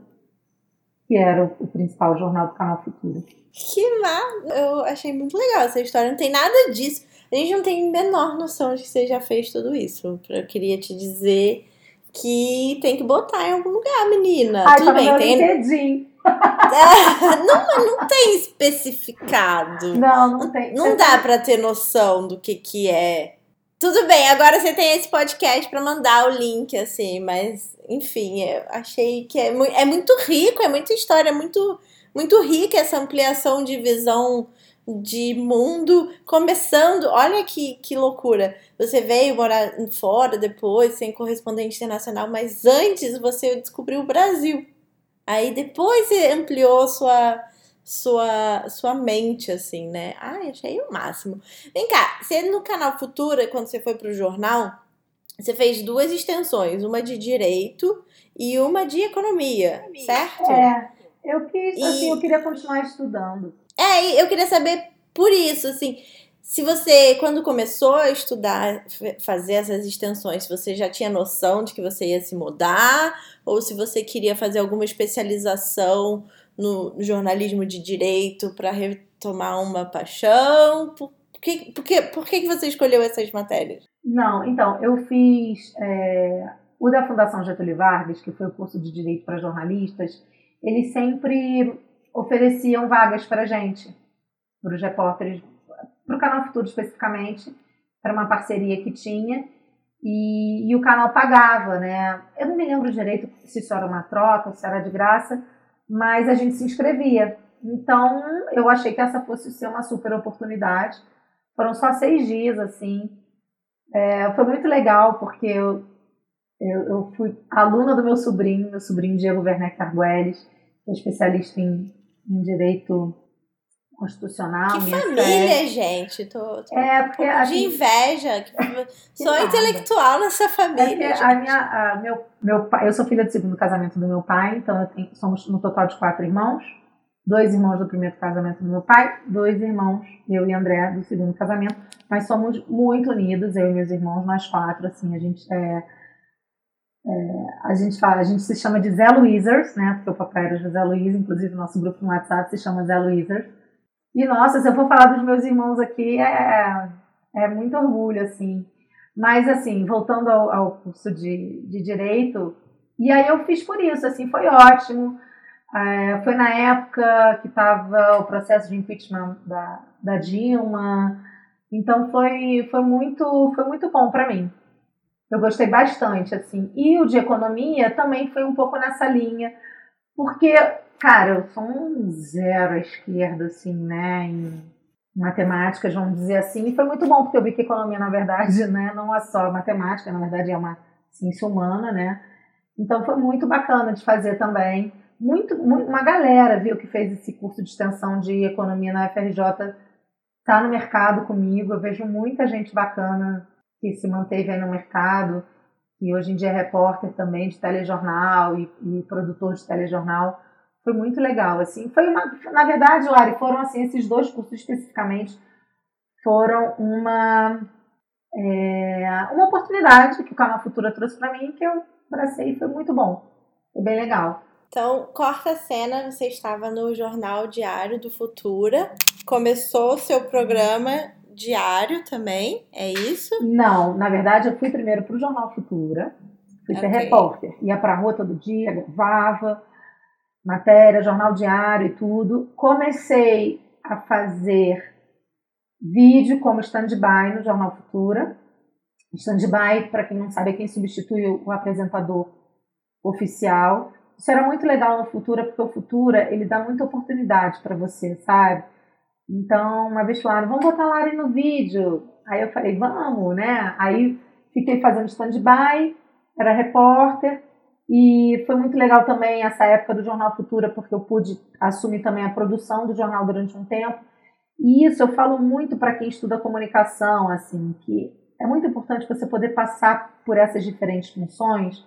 que era o, principal jornal do canal Futura. Que má! Eu achei muito legal essa história. Não tem nada disso. A gente não tem a menor noção de que você já fez tudo isso. Eu queria te dizer que tem que botar em algum lugar, menina. Ai, Tudo tá bem, tem. Não, não tem especificado. Não, não tem. Não dá para ter noção do que que é. Tudo bem, agora você tem esse podcast para mandar o link, assim, mas, enfim, eu achei que é, é muito rico, é muita história, é muito, muito rica essa ampliação de visão de mundo, começando, olha que, que loucura. Você veio morar fora depois, sem correspondente internacional, mas antes você descobriu o Brasil. Aí depois você ampliou sua sua sua mente assim, né? Ai, achei o máximo. Vem cá, você no canal Futura, quando você foi pro jornal, você fez duas extensões, uma de direito e uma de economia, certo? É. Eu quis, e... assim, eu queria continuar estudando. É, eu queria saber por isso, assim, se você, quando começou a estudar, fazer essas extensões, você já tinha noção de que você ia se mudar, ou se você queria fazer alguma especialização no jornalismo de direito para retomar uma paixão? Por que, por, que, por que você escolheu essas matérias? Não, então, eu fiz é, o da Fundação Getúlio Vargas, que foi o curso de Direito para Jornalistas, eles sempre ofereciam vagas para gente, para os repórteres para o Canal Futuro especificamente, era uma parceria que tinha, e, e, o canal pagava, né? Eu não me lembro direito se isso era uma troca, se era de graça, mas a gente se inscrevia. Então, eu achei que essa fosse ser uma super oportunidade. Foram só seis dias, assim. É, foi muito legal, porque eu, eu, eu, fui aluna do meu sobrinho, meu sobrinho Diego Werneck Arguelles, que é especialista em, em direito constitucional. Que família, gente. Tô, tô é, porque um a de gente... inveja. sou nada. intelectual nessa família. É a minha, a, meu, meu pai, eu sou filha do segundo casamento do meu pai, então tenho, somos no total de quatro irmãos. Dois irmãos do primeiro casamento do meu pai, dois irmãos, eu e André, do segundo casamento. Nós somos muito unidos, eu e meus irmãos, nós quatro, assim, a gente é. É, a, gente fala, a gente se chama de Zé Luizers, né? Porque o papai era José Luiz, inclusive nosso grupo no WhatsApp se chama Zé Luizers. E nossa, se eu for falar dos meus irmãos aqui, é, é muito orgulho, assim. Mas, assim, voltando ao, ao curso de, de Direito, e aí eu fiz por isso, assim, foi ótimo. É, foi na época que estava o processo de impeachment da, da Dilma, então foi, foi, muito, foi muito bom para mim. Eu gostei bastante, assim. E o de economia também foi um pouco nessa linha, porque, cara, eu sou um zero à esquerda, assim, né, em matemática, vamos dizer assim, e foi muito bom, porque eu vi que economia, na verdade, né, não é só matemática, na verdade é uma ciência humana, né, então foi muito bacana de fazer também. Muito, muito, uma galera viu que fez esse curso de extensão de economia na FRJ está no mercado comigo. Eu vejo muita gente bacana que se manteve aí no mercado, e hoje em dia é repórter também de telejornal e, e produtor de telejornal. Foi muito legal, assim. Foi uma, na verdade, Lari, foram assim esses dois cursos especificamente foram uma é, uma oportunidade que o Canal Futura trouxe para mim que eu abracei e foi muito bom. Foi bem legal. Então, corta a cena, você estava no Jornal Diário do Futura, começou o seu programa diário também, é isso? Não, na verdade eu fui primeiro para o Jornal Futura, fui okay. ser repórter, ia para a rua todo dia, gravava matéria, jornal diário e tudo. Comecei a fazer vídeo como stand-by no Jornal Futura, Stand-by, para quem não sabe, é quem substitui o apresentador oficial. Isso era muito legal no Futura, porque o Futura, ele dá muita oportunidade para você, sabe? Então, uma vez falaram, vamos botar a Lari no vídeo. Aí eu falei, vamos, né? Aí fiquei fazendo stand-by, era repórter, e foi muito legal também essa época do Jornal Futura, porque eu pude assumir também a produção do jornal durante um tempo. E isso eu falo muito para quem estuda comunicação, assim, que é muito importante você poder passar por essas diferentes funções,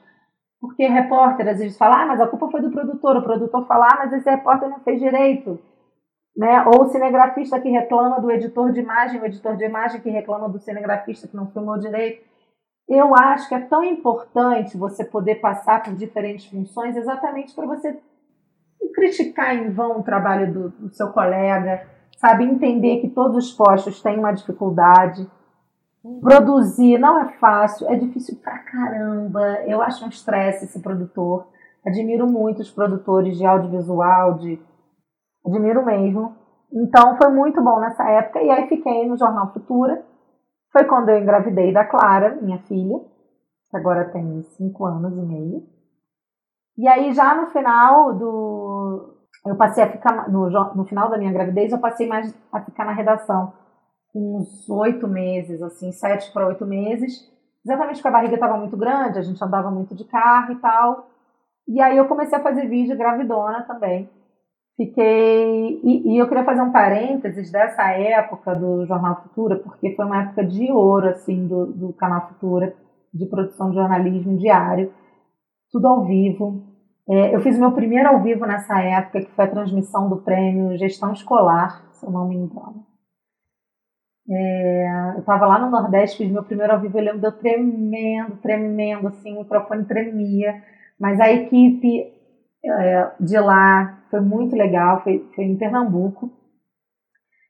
porque repórter às vezes fala, ah, mas a culpa foi do produtor, o produtor fala, ah, mas esse repórter não fez direito. Né? Ou o cinegrafista que reclama do editor de imagem, o editor de imagem que reclama do cinegrafista que não filmou direito. Eu acho que é tão importante você poder passar por diferentes funções exatamente para você criticar em vão o trabalho do, do seu colega, sabe? Entender que todos os postos têm uma dificuldade, Produzir não é fácil, é difícil pra caramba. Eu acho um estresse esse produtor. Admiro muito os produtores de audiovisual, de... admiro mesmo. Então foi muito bom nessa época. E aí fiquei no Jornal Futura. Foi quando eu engravidei da Clara, minha filha, que agora tem cinco anos e meio. E aí já no final do. Eu passei a ficar. No, no final da minha gravidez, eu passei mais a ficar na redação uns oito meses, assim, sete para oito meses, exatamente porque a barriga estava muito grande, a gente andava muito de carro e tal. E aí eu comecei a fazer vídeo gravidona também. Fiquei. E, e, eu queria fazer um parênteses dessa época do Jornal Futura, porque foi uma época de ouro, assim, do, do canal Futura, de produção de jornalismo diário, tudo ao vivo. É, eu fiz meu primeiro ao vivo nessa época, que foi a transmissão do prêmio Gestão Escolar, se eu não me engano. É, eu estava lá no Nordeste, fiz meu primeiro ao vivo, eu lembro, deu tremendo, tremendo, assim, o microfone tremia, mas a equipe é, de lá foi muito legal, foi, foi em Pernambuco,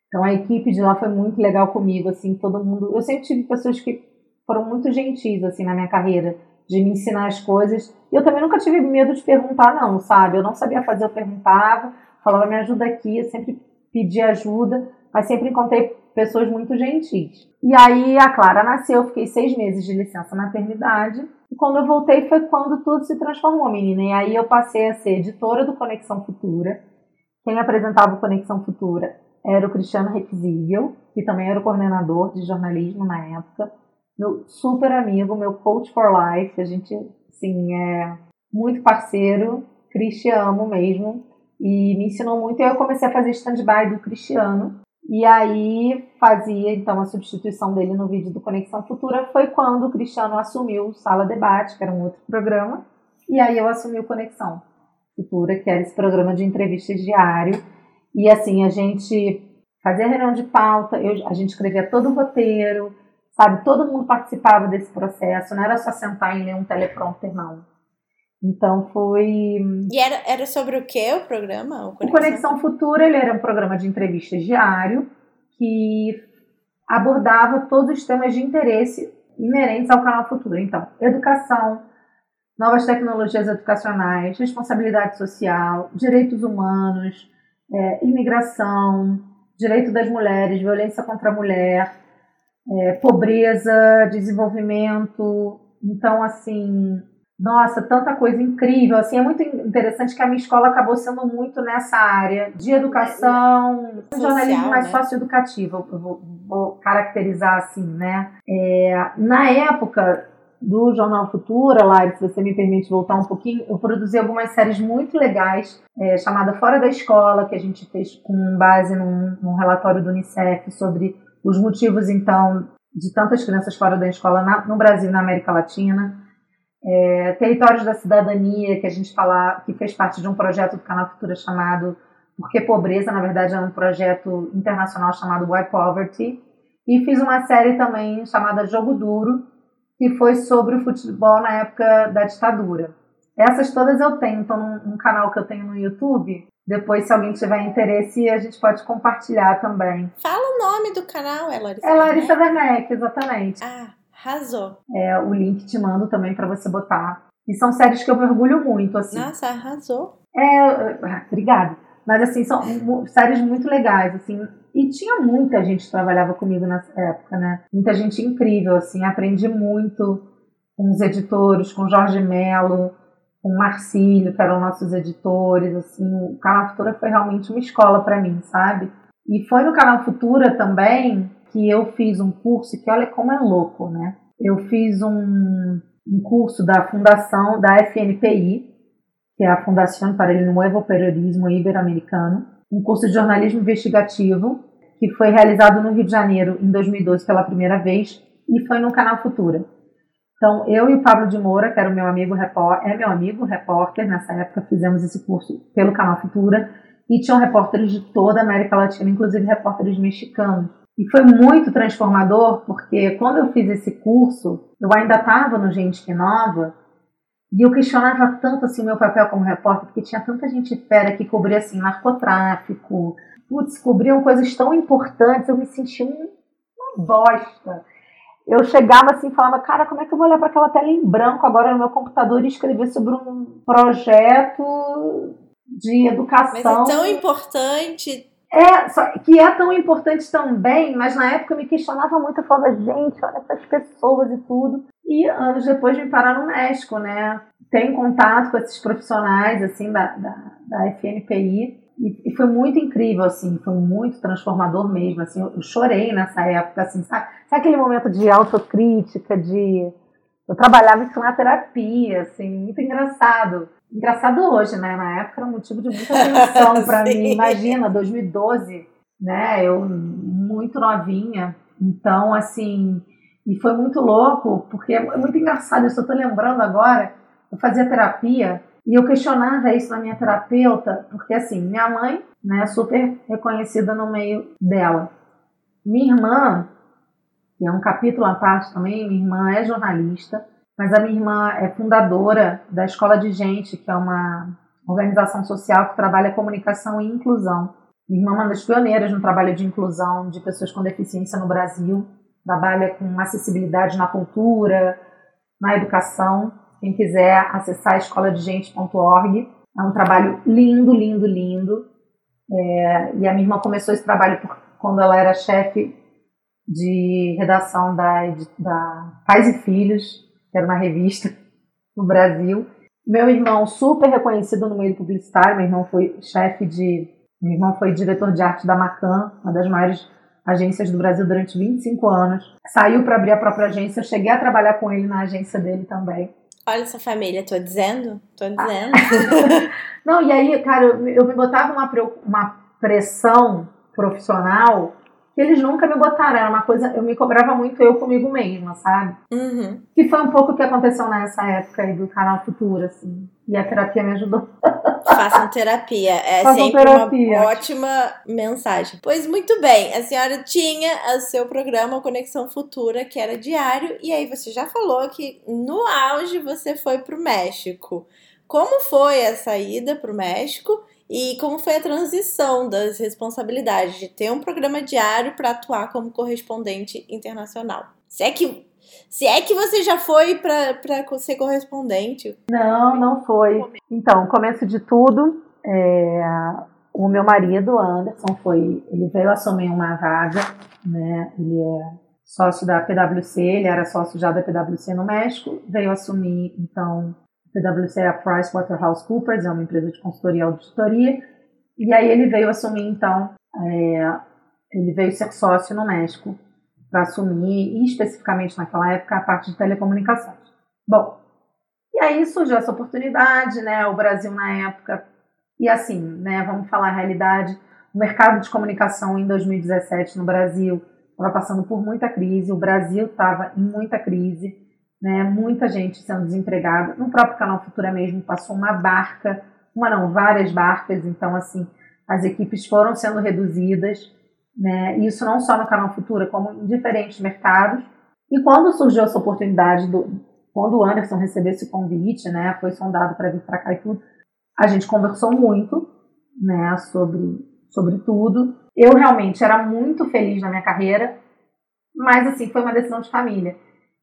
então a equipe de lá foi muito legal comigo, assim, todo mundo, eu sempre tive pessoas que foram muito gentis, assim, na minha carreira, de me ensinar as coisas, e eu também nunca tive medo de perguntar, não, sabe, eu não sabia fazer, eu perguntava, falava, me ajuda aqui, eu sempre pedi ajuda, mas sempre encontrei pessoas muito gentis. E aí a Clara nasceu, eu fiquei seis meses de licença maternidade. E quando eu voltei foi quando tudo se transformou, menina. E aí eu passei a ser editora do Conexão Futura. Quem apresentava o Conexão Futura era o Cristiano Requisível, que também era o coordenador de jornalismo na época. Meu super amigo, meu coach for life. A gente, assim, é muito parceiro. Cristiano mesmo. E me ensinou muito. E aí eu comecei a fazer stand-by do Cristiano. E aí fazia então a substituição dele no vídeo do Conexão Futura foi quando o Cristiano assumiu Sala Debate, que era um outro programa, e aí eu assumi o Conexão Futura, que era esse programa de entrevistas diário. E assim, a gente fazia reunião de pauta, eu, a gente escrevia todo o roteiro, sabe? Todo mundo participava desse processo, não era só sentar e ler um teleprompter, não. Então foi. E era, era sobre o que o programa? O Conexão? o Conexão Futura ele era um programa de entrevistas diário que abordava todos os temas de interesse inerentes ao canal Futura. Então, educação, novas tecnologias educacionais, responsabilidade social, direitos humanos, é, imigração, direito das mulheres, violência contra a mulher, é, pobreza, desenvolvimento. Então, assim, nossa, tanta coisa incrível. Assim, é muito interessante que a minha escola acabou sendo muito nessa área de educação, Social, jornalismo mais né? socioeducativo, eu vou, vou, caracterizar assim, né? É, na época do Jornal Futura, Lari, se você me permite voltar um pouquinho, eu produzi algumas séries muito legais, é, chamada Fora da Escola, que a gente fez com base num, num relatório do Unicef sobre os motivos, então, de tantas crianças fora da escola na, no Brasil e na América Latina é, Territórios da Cidadania, que a gente fala, que fez parte de um projeto do Canal Futura chamado Porque Pobreza, na verdade é um projeto internacional chamado Why Poverty, e fiz uma série também chamada Jogo Duro, que foi sobre o futebol na época da ditadura. Essas todas eu tenho, então num, num canal que eu tenho no YouTube. Depois, se alguém tiver interesse, a gente pode compartilhar também. Fala o nome do canal, é Larissa É Larissa Werneck, exatamente. Ah, Arrasou. É, o link te mando também para você botar. E são séries que eu mergulho muito, assim. Nossa, arrasou. É, ah, obrigada. Mas, assim, são séries muito legais, assim. E tinha muita gente que trabalhava comigo nessa época, né? Muita gente incrível, assim. Aprendi muito com os editores, com Jorge Melo, com Marcílio, que eram nossos editores, assim. O Canal Futura foi realmente uma escola para mim, sabe? E foi no Canal Futura também que eu fiz um curso que olha como é louco, né? Eu fiz um, um curso da fundação da FNPI, que é a Fundação para o Nuevo Periodismo Ibero-Americano, um curso de jornalismo investigativo que foi realizado no Rio de Janeiro em 2012 pela primeira vez e foi no Canal Futura. Então, eu e o Pablo de Moura, que era o meu amigo repórter, é meu amigo repórter, nessa época fizemos esse curso pelo Canal Futura, e tinham repórteres de toda a América Latina, inclusive repórteres mexicanos. E foi muito transformador, porque quando eu fiz esse curso, eu ainda estava no Gente Que Nova, e eu questionava tanto assim o meu papel como repórter, porque tinha tanta gente fera que cobria assim narcotráfico, putz, cobriam coisas tão importantes, eu me sentia uma bosta. Eu chegava assim e falava, cara, como é que eu vou olhar para aquela tela em branco agora no meu computador e escrever sobre um projeto de educação? Mas é tão importante é, só, que é tão importante também, mas na época eu me questionava muito, eu falava, gente, olha essas pessoas e tudo. E anos depois me parar no México, né? Tenho contato com esses profissionais, assim, da, da, da FNPI, e, e, foi muito incrível, assim, foi muito transformador mesmo, assim, eu, eu chorei nessa época, assim, sabe, sabe aquele momento de autocrítica, de... Eu trabalhava isso na terapia, assim, muito engraçado Engraçado hoje, né? Na época era um motivo de muita tensão para mim. Imagina, 2012, né? Eu muito novinha. Então, assim, e foi muito louco, porque é muito engraçado. Eu só tô lembrando agora, eu fazia terapia e eu questionava isso na minha terapeuta, porque assim, minha mãe, né, super reconhecida no meio dela. Minha irmã, que é um capítulo à parte também, minha irmã é jornalista, mas a minha irmã é fundadora da Escola de Gente, que é uma organização social que trabalha comunicação e inclusão. Minha irmã é uma das pioneiras no trabalho de inclusão de pessoas com deficiência no Brasil, trabalha com acessibilidade na cultura, na educação. Quem quiser acessar escoladegente.org, é um trabalho lindo, lindo, lindo. É, e a minha irmã começou esse trabalho por, quando ela era chefe de redação da, da Pais e Filhos, era uma revista no Brasil. Meu irmão, super reconhecido no meio publicitário, meu irmão foi chefe de. Meu irmão foi diretor de arte da Macan, uma das maiores agências do Brasil durante 25 anos. Saiu para abrir a própria agência, eu cheguei a trabalhar com ele na agência dele também. Olha essa família, tô dizendo? Tô ah. dizendo. Não, e aí, cara, eu, eu me botava uma, uma pressão profissional que eles nunca me botaram. Era uma coisa, eu me cobrava muito eu comigo mesma, sabe? Uhum. Que foi um pouco o que aconteceu nessa época aí do canal Futuro, assim. E a terapia me ajudou. Façam terapia. É Façam sempre terapia. uma ótima mensagem. Pois muito bem, a senhora tinha o seu programa Conexão Futura, que era diário, e aí você já falou que no auge você foi pro México. Como foi essa ida pro México? E como foi a transição das responsabilidades de ter um programa diário para atuar como correspondente internacional? Se é que, se é que você já foi para ser correspondente. Não, não foi. Então, começo de tudo, é, o meu marido, Anderson, foi. Ele veio assumir uma vaga, né? Ele é sócio da PwC, ele era sócio já da PwC no México, veio assumir, então, PwC é a PricewaterhouseCoopers, é uma empresa de consultoria e auditoria. E aí ele veio assumir, então, é, ele veio ser sócio no México para assumir, especificamente naquela época, a parte de telecomunicações. Bom, e aí surgiu essa oportunidade, né? O Brasil na época, e assim, né? Vamos falar a realidade, o mercado de comunicação em 2017 no Brasil estava passando por muita crise, o Brasil estava em muita crise né? Muita gente sendo desempregada. No próprio Canal Futura mesmo passou uma barca, uma não, várias barcas, então assim, as equipes foram sendo reduzidas, né? Isso não só no Canal Futura, como em diferentes mercados. E quando surgiu essa oportunidade do quando o Anderson recebeu esse convite, né, foi sondado para vir para cá e tudo, a gente conversou muito, né, sobre sobre tudo. Eu realmente era muito feliz na minha carreira, mas assim, foi uma decisão de família.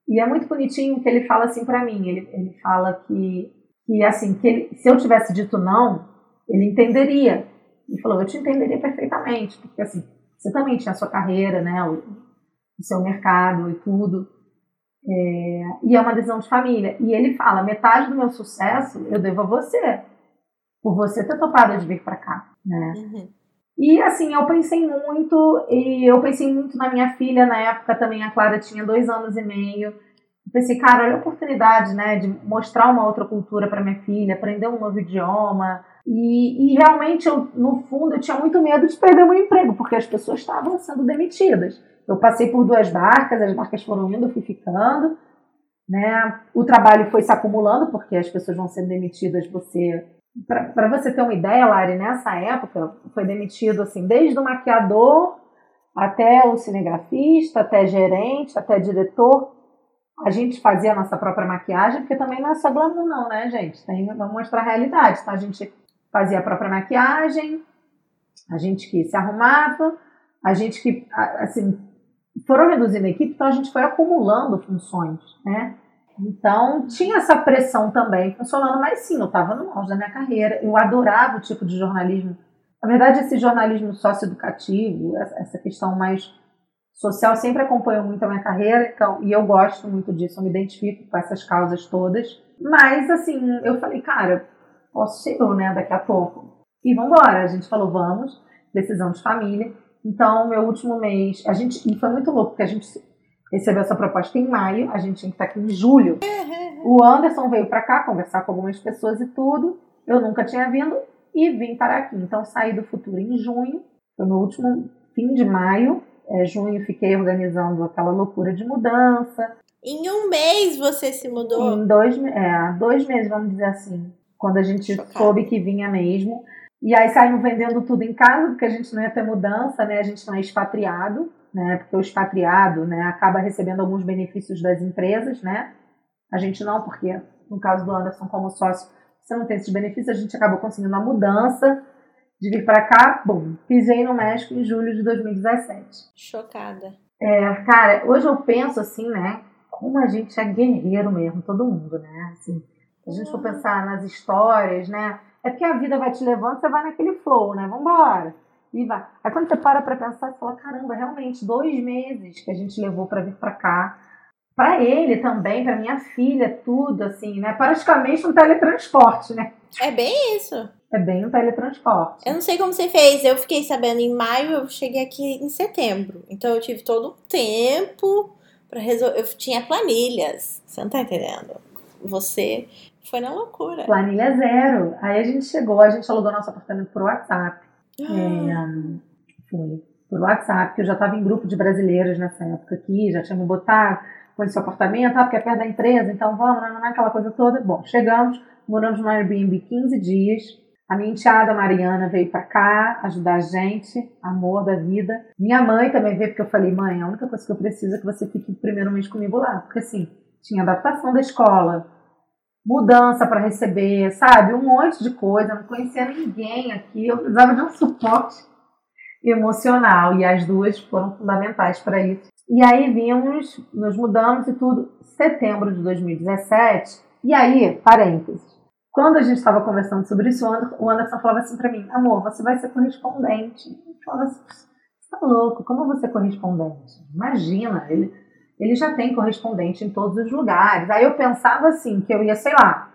E é muito bonitinho que ele fala assim para mim. Ele, ele fala que, que assim, que ele, se eu tivesse dito não, ele entenderia. Ele falou, eu te entenderia perfeitamente, porque assim, você também tinha a sua carreira, né, o, o seu mercado e tudo. É, e é uma decisão de família. E ele fala, metade do meu sucesso eu devo a você, por você ter topado de vir para cá, né? Uhum. E assim, eu pensei muito, e eu pensei muito na minha filha, na época também a Clara tinha dois anos e meio. Eu pensei, cara, olha a oportunidade, né, de mostrar uma outra cultura para minha filha, aprender um novo idioma. E, e realmente, eu, no fundo, eu tinha muito medo de perder o meu emprego, porque as pessoas estavam sendo demitidas. Eu passei por duas barcas, as barcas foram indo, eu fui ficando. Né? O trabalho foi se acumulando, porque as pessoas vão sendo demitidas, você para você ter uma ideia, Lari, nessa época foi demitido assim, desde o maquiador até o cinegrafista, até gerente, até diretor. A gente fazia a nossa própria maquiagem, porque também não é só glamour não, né, gente? Tem, vamos mostrar a realidade. Então a gente fazia a própria maquiagem, a gente que se arrumava, a gente que, assim, foram reduzindo a equipe, então a gente foi acumulando funções, né? Então, tinha essa pressão também funcionando, mas sim, eu estava no auge da minha carreira. Eu adorava o tipo de jornalismo. Na verdade, esse jornalismo socioeducativo, essa questão mais social, sempre acompanhou muito a minha carreira, então, e eu gosto muito disso, eu me identifico com essas causas todas. Mas, assim, eu falei, cara, posso eu, né, daqui a pouco. E vamos embora. A gente falou, vamos, decisão de família. Então, meu último mês, a gente, e foi muito louco, porque a gente recebeu essa proposta em maio, a gente tinha que estar aqui em julho. O Anderson veio para cá conversar com algumas pessoas e tudo. Eu nunca tinha vindo e vim para aqui. Então saí do futuro em junho, foi no último fim de maio. É, junho fiquei organizando aquela loucura de mudança. Em um mês você se mudou? Em dois, é, dois meses, vamos dizer assim. Quando a gente Chocada. soube que vinha mesmo. E aí saímos vendendo tudo em casa, porque a gente não ia ter mudança, né? A gente não é expatriado né? Porque o expatriado, né, acaba recebendo alguns benefícios das empresas, né? A gente não, porque no caso do Anderson como sócio, você não tem esses benefícios, a gente acabou conseguindo uma mudança de vir para cá, bom, pisei no México em julho de 2017. Chocada. É, cara, hoje eu penso assim, né? Como a gente é guerreiro mesmo, todo mundo, né? Assim, se a gente for pensar nas histórias, né? É porque a vida vai te levando, você vai naquele flow, né? Vambora e vai. Aí quando você para pra pensar, você fala, caramba, realmente, dois meses que a gente levou para vir para cá. Para ele também, para minha filha, tudo assim, né? Praticamente um teletransporte, né? É bem isso. É bem um teletransporte. Eu não sei como você fez. Eu fiquei sabendo em maio, eu cheguei aqui em setembro. Então eu tive todo o tempo para resolver. Eu tinha planilhas. Você não tá entendendo? Você foi na loucura. Planilha zero. Aí a gente chegou, a gente alugou nosso apartamento por WhatsApp. É, foi. por WhatsApp, que eu já estava em grupo de brasileiras nessa época aqui, já tinha me botado, conheci o apartamento, ah, porque é perto da empresa, então vamos, não, não, aquela coisa toda. Bom, chegamos, moramos no Airbnb 15 dias. A minha enteada Mariana veio para cá ajudar a gente, amor da vida. Minha mãe também veio, porque eu falei, mãe, a única coisa que eu preciso é que você fique primeiro mês comigo lá. Porque assim, tinha adaptação da escola, mudança para receber, sabe? Um monte de coisa, não conhecia ninguém aqui, eu precisava de um suporte emocional e as duas foram fundamentais para isso. E aí vimos, nos mudamos e tudo, setembro de 2017. E aí, parênteses, quando a gente estava conversando sobre isso, o Anderson falava assim para mim: amor, você vai ser correspondente. Eu falava assim: você tá louco, como você é correspondente? Imagina, ele, ele já tem correspondente em todos os lugares. Aí eu pensava assim, que eu ia, sei lá,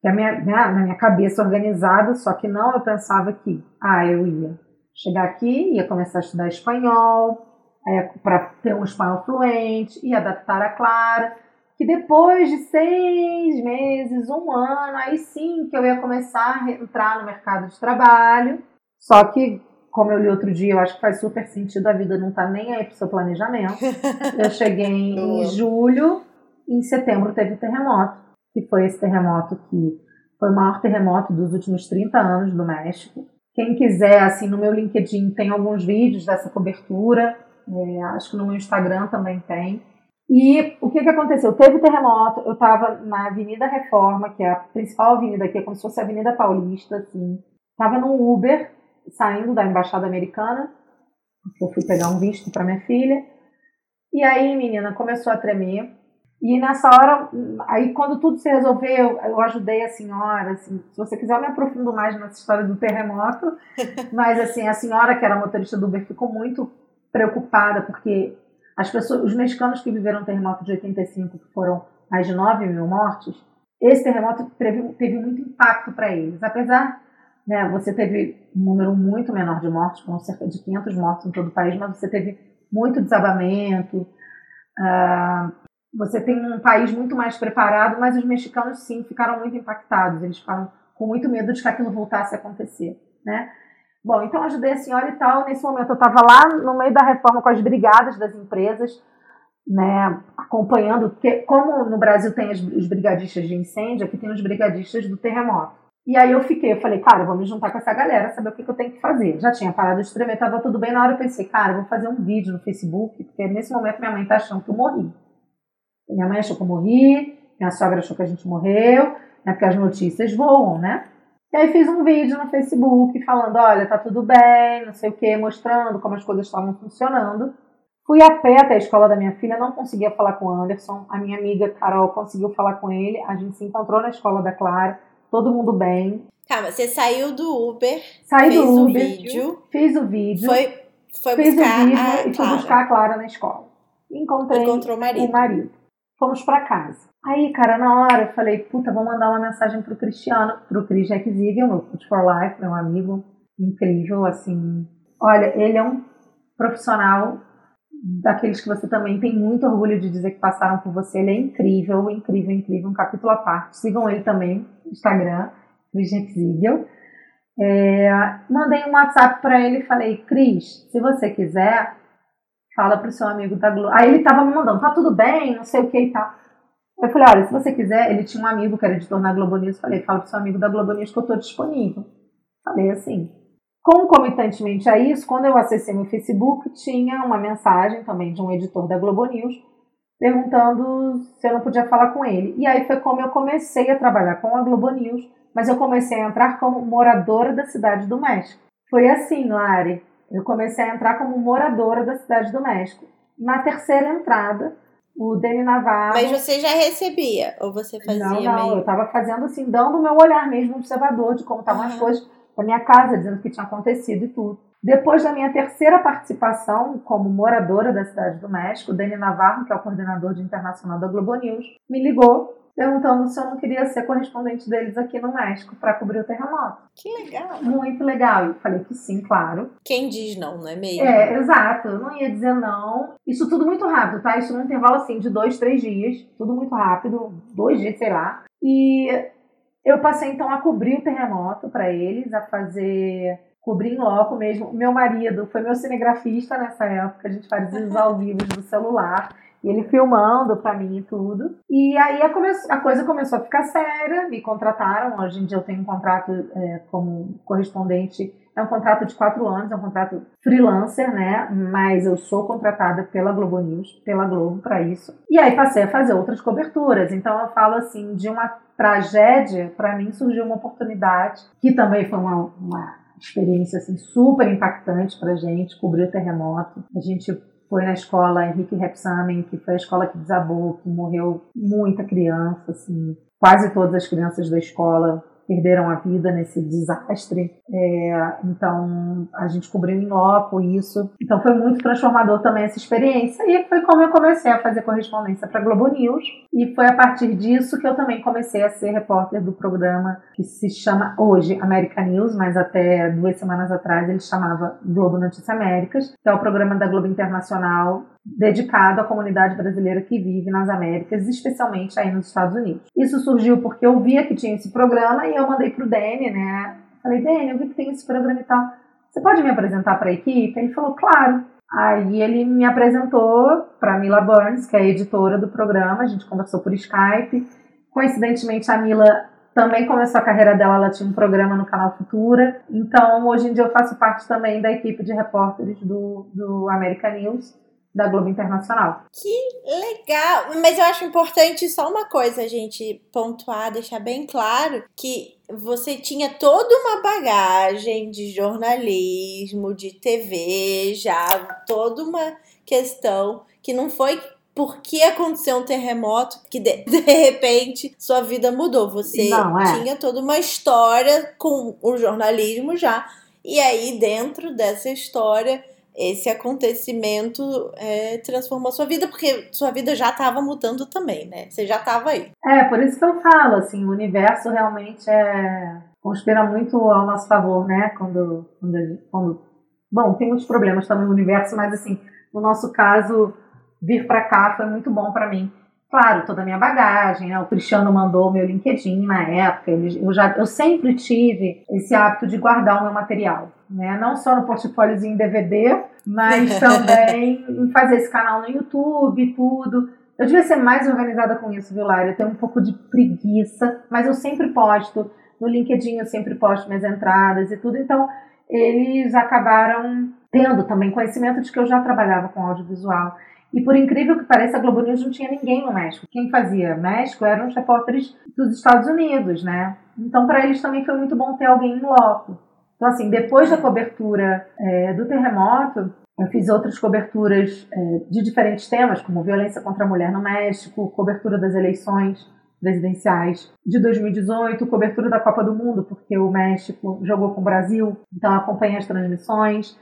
que a minha, né, na minha cabeça organizada, só que não, eu pensava que, ah, eu ia chegar aqui, ia começar a estudar espanhol, é, para ter um espanhol fluente e adaptar a Clara, que depois de seis meses, um ano, aí sim que eu ia começar a entrar no mercado de trabalho. Só que, como eu li outro dia, eu acho que faz super sentido, a vida não tá nem aí pro seu planejamento. Eu cheguei em julho, em setembro teve o terremoto, que foi esse terremoto que foi o maior terremoto dos últimos 30 anos do México. Quem quiser, assim, no meu LinkedIn tem alguns vídeos dessa cobertura. É, acho que no meu Instagram também tem. E o que, que aconteceu? Teve terremoto, eu estava na Avenida Reforma, que é a principal avenida aqui, é como se fosse a Avenida Paulista, assim. Estava no Uber, saindo da Embaixada Americana, eu fui pegar um visto para minha filha. E aí, menina, começou a tremer. E nessa hora, aí quando tudo se resolveu, eu ajudei a senhora, assim, se você quiser eu me aprofundo mais nessa história do terremoto, mas assim, a senhora que era motorista do Uber ficou muito preocupada porque as pessoas, os mexicanos que viveram o terremoto de 85, que foram mais de 9 mil mortes, esse terremoto teve, teve muito impacto para eles. Apesar, né, você teve um número muito menor de mortes, com cerca de 500 mortos em todo o país, mas você teve muito desabamento. Uh, você tem um país muito mais preparado, mas os mexicanos sim ficaram muito impactados. Eles ficaram com muito medo de que aquilo voltasse a acontecer, né? Bom, então ajudei a senhora e tal. Nesse momento eu estava lá no meio da reforma com as brigadas das empresas, né, acompanhando, porque como no Brasil tem os brigadistas de incêndio, aqui tem os brigadistas do terremoto. E aí eu fiquei, eu falei, cara, eu vou me juntar com essa galera, saber o que, que eu tenho que fazer. Já tinha parado de tremer, estava tudo bem. Na hora eu pensei, cara, eu vou fazer um vídeo no Facebook, porque nesse momento minha mãe tá achando que eu morri. Minha mãe achou que eu morri, minha sogra achou que a gente morreu, né, porque as notícias voam, né? E aí fiz um vídeo no Facebook falando, olha, tá tudo bem, não sei o que, mostrando como as coisas estavam funcionando. Fui a pé até a escola da minha filha, não conseguia falar com o Anderson. A minha amiga Carol conseguiu falar com ele. A gente se encontrou na escola da Clara, todo mundo bem. Calma, você saiu do Uber, Saí fez do o Uber, vídeo, fiz o vídeo, foi, foi fiz o buscar vídeo a e fui Clara. buscar a Clara na escola. Encontrei Encontrou o marido. o marido. Fomos pra casa. Aí, cara, na hora eu falei, puta, vou mandar uma mensagem pro Cristiano, pro Chris Jack Ziegel, meu Food for Life, meu amigo incrível, assim. Olha, ele é um profissional daqueles que você também tem muito orgulho de dizer que passaram por você. Ele é incrível, incrível, incrível, um capítulo à parte. Sigam ele também no Instagram, Chris Jack Ziegel. É, mandei um WhatsApp para ele e falei, Cris, se você quiser, fala pro seu amigo da Globo. Aí ele tava me mandando, tá tudo bem, não sei o que e tal. Eu falei, olha, se você quiser, ele tinha um amigo que era editor na Globo News, falei, fala pro seu amigo da Globo News que eu tô disponível. Falei assim. Concomitantemente a isso, quando eu acessei meu Facebook, tinha uma mensagem também de um editor da Globo News perguntando se eu não podia falar com ele. E aí foi como eu comecei a trabalhar com a Globo News, mas eu comecei a entrar como moradora da cidade do México. Foi assim, Lari. Eu comecei a entrar como moradora da cidade do México. Na terceira entrada, o Dani Navarro. Mas você já recebia? Ou você fazia não, não, meio... eu estava fazendo assim, dando o meu olhar mesmo observador de como estavam as Aham. coisas da minha casa, dizendo o que tinha acontecido e tudo. Depois da minha terceira participação como moradora da cidade do México, o Dani Navarro, que é o coordenador de internacional da Globo News, me ligou perguntando se eu não queria ser correspondente deles aqui no México para cobrir o terremoto. Que legal. Muito legal. Eu falei que sim, claro. Quem diz não, não é mesmo? É, exato. Eu não ia dizer não. Isso tudo muito rápido, tá? Isso num intervalo assim de dois, três dias. Tudo muito rápido. Dois dias, sei lá. E eu passei então a cobrir o terremoto para eles, a fazer cobri em loco mesmo. Meu marido foi meu cinegrafista nessa época, a gente fazia os ao vivo do celular. E ele filmando para mim e tudo. E aí a, come a, coisa começou a ficar séria, me contrataram. Hoje em dia eu tenho um contrato é, como correspondente. É um contrato de quatro anos, é um contrato freelancer, né? Mas eu sou contratada pela Globo News, pela Globo, para isso. E aí passei a fazer outras coberturas. Então eu falo assim, de uma tragédia, para mim surgiu uma oportunidade, que também foi uma, uma experiência assim, super impactante para gente, cobrir o terremoto. A gente foi na escola Henrique Repsamen, que foi a escola que desabou, que morreu muita criança, assim, quase todas as crianças da escola perderam a vida nesse desastre. É, então, a gente cobriu em loco isso. Então, foi muito transformador também essa experiência. E foi como eu comecei a fazer correspondência para Globo News. E foi a partir disso que eu também comecei a ser repórter do programa que se chama hoje América News, mas até duas semanas atrás ele chamava Globo Notícias Américas, que é o programa da Globo Internacional dedicado à comunidade brasileira que vive nas Américas, especialmente aí nos Estados Unidos. Isso surgiu porque eu via que tinha esse programa e eu mandei pro Dani, né? Falei, Dani, eu vi que tem esse programa e tal. Você pode me apresentar para a equipe? Ele falou, claro. Aí ele me apresentou para Mila Burns, que é a editora do programa. A gente conversou por Skype. Coincidentemente, a Mila também começou a carreira dela, ela tinha um programa no canal Futura. Então, hoje em dia, eu faço parte também da equipe de repórteres do, do American News da Globo Internacional. Que legal! Mas eu acho importante só uma coisa, a gente pontuar, deixar bem claro que você tinha toda uma bagagem de jornalismo, de TV, já toda uma questão que não foi porque aconteceu um terremoto que de, de repente sua vida mudou. Você não, é. tinha toda uma história com o jornalismo já. E aí, dentro dessa história, esse acontecimento é, transformou sua vida, porque sua vida já estava mudando também, né? Você já estava aí. É, por isso que eu falo, assim, o universo realmente é conspira muito ao nosso favor, né? Quando, quando, quando... bom, tem muitos problemas também no universo, mas assim, no nosso caso, vir para cá foi muito bom para mim. Claro, toda a minha bagagem, né? O Cristiano mandou meu LinkedIn na época. eu, já, eu sempre tive esse hábito de guardar o meu material né? Não só no portfóliozinho em DVD, mas também em fazer esse canal no YouTube e tudo. Eu devia ser mais organizada com isso, viu, Lara? Eu tenho um pouco de preguiça, mas eu sempre posto. No LinkedIn eu sempre posto minhas entradas e tudo. Então, eles acabaram tendo também conhecimento de que eu já trabalhava com audiovisual. E por incrível que pareça, a Globo News não tinha ninguém no México. Quem fazia México eram os repórteres dos Estados Unidos, né? Então, para eles também foi muito bom ter alguém em loco. Então, assim, depois da cobertura é, do terremoto, eu fiz outras coberturas é, de diferentes temas, como violência contra a mulher no México, cobertura das eleições presidenciais de 2018, cobertura da Copa do Mundo, porque o México jogou com o Brasil, então acompanhei as transmissões.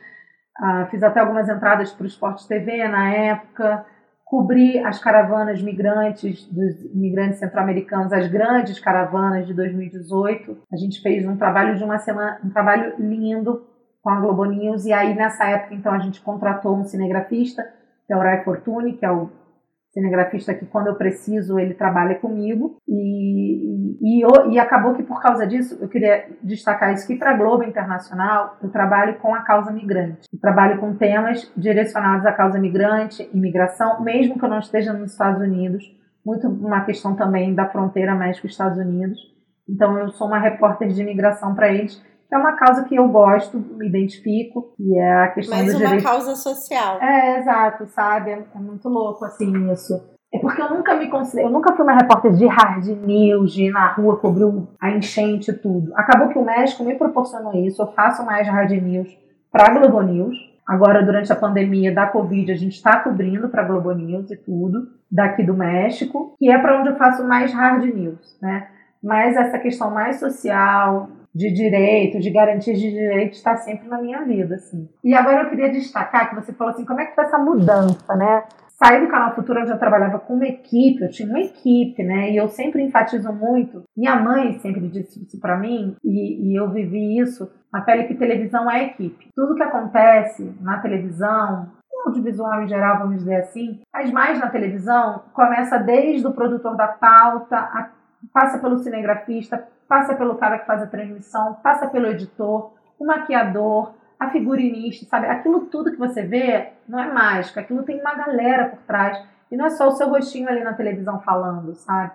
Ah, fiz até algumas entradas para o Esporte TV na época cobrir as caravanas migrantes, dos imigrantes centro-americanos, as grandes caravanas de 2018. A gente fez um trabalho de uma semana, um trabalho lindo com a Globo News, e aí nessa época, então, a gente contratou um cinegrafista, que é o Rai Fortune, que é o cinegrafista que quando eu preciso ele trabalha comigo. E, e, e, acabou que por causa disso eu queria destacar isso que para a Globo Internacional eu trabalho com a causa migrante. Eu trabalho com temas direcionados à causa migrante imigração mesmo que eu não esteja nos Estados Unidos. Muito uma questão também da fronteira México Estados Unidos. Então eu sou uma repórter de imigração para eles é uma causa que eu gosto, me identifico, e é a questão Mais do uma direito. causa social. É, exato, sabe? É, é muito louco, assim, isso. É porque eu nunca me eu nunca fui uma repórter de hard news, de ir na rua cobrir a enchente e tudo. Acabou que o México me proporcionou isso, eu faço mais hard news para a Globo News. Agora, durante a pandemia da Covid, a gente está cobrindo para a Globo News e tudo, daqui do México, que é para onde eu faço mais hard news, né? Mas essa questão mais social, de direito, de garantias de direito, está sempre na minha vida, assim. E agora eu queria destacar que você falou assim, como é que foi essa mudança, né? Saí do Canal Futuro, onde eu trabalhava com uma equipe, eu tinha uma equipe, né? E eu sempre enfatizo muito. Minha mãe sempre disse isso para mim, e, e eu vivi isso na pele que televisão é equipe. Tudo que acontece na televisão, audiovisual em geral, vamos dizer assim, mas mais na televisão, começa desde o produtor da pauta, a, passa pelo cinegrafista, passa pelo cara que faz a transmissão, passa pelo editor. o maquiador, a figurinista, sabe? Aquilo tudo que você vê não é mágica, aquilo tem uma galera por trás. E não é só o seu rostinho ali na televisão falando, sabe?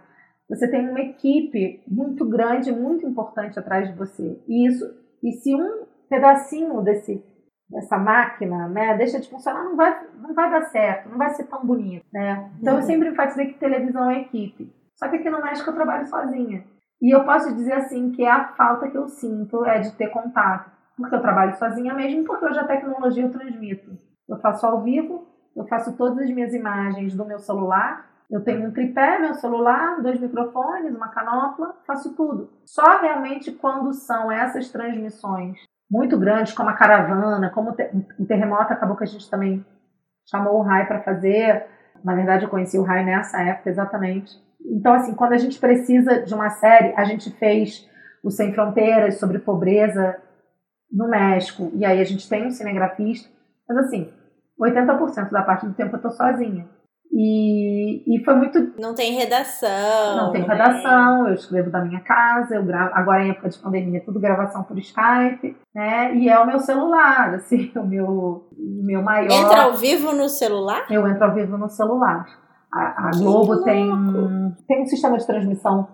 Você tem uma equipe muito grande, muito importante atrás de você. E isso, e se um pedacinho desse dessa máquina, né, deixa de funcionar, não vai, não vai dar certo, não vai ser tão bonito, né? Então eu uhum. sempre enfatizei que televisão é equipe. Só que aqui no México eu trabalho sozinha. E eu posso dizer assim que a falta que eu sinto é de ter contato, porque eu trabalho sozinha mesmo, porque hoje a tecnologia eu transmito. Eu faço ao vivo, eu faço todas as minhas imagens do meu celular, eu tenho um tripé, meu celular, dois microfones, uma canopla, faço tudo. Só realmente quando são essas transmissões muito grandes, como a caravana, como o terremoto, acabou que a gente também chamou o Rai para fazer. Na verdade, eu conheci o Rai nessa época exatamente. Então, assim, quando a gente precisa de uma série, a gente fez o Sem Fronteiras sobre pobreza no México, e aí a gente tem um cinegrafista, mas assim, 80% da parte do tempo eu tô sozinha. E, e foi muito. Não tem redação. Não tem redação, eu escrevo da minha casa, eu gravo. Agora em época de pandemia, tudo gravação por Skype, né? E é o meu celular, assim, o meu, meu maior. Entra ao vivo no celular? Eu entro ao vivo no celular. A, a Globo tem, tem um sistema de transmissão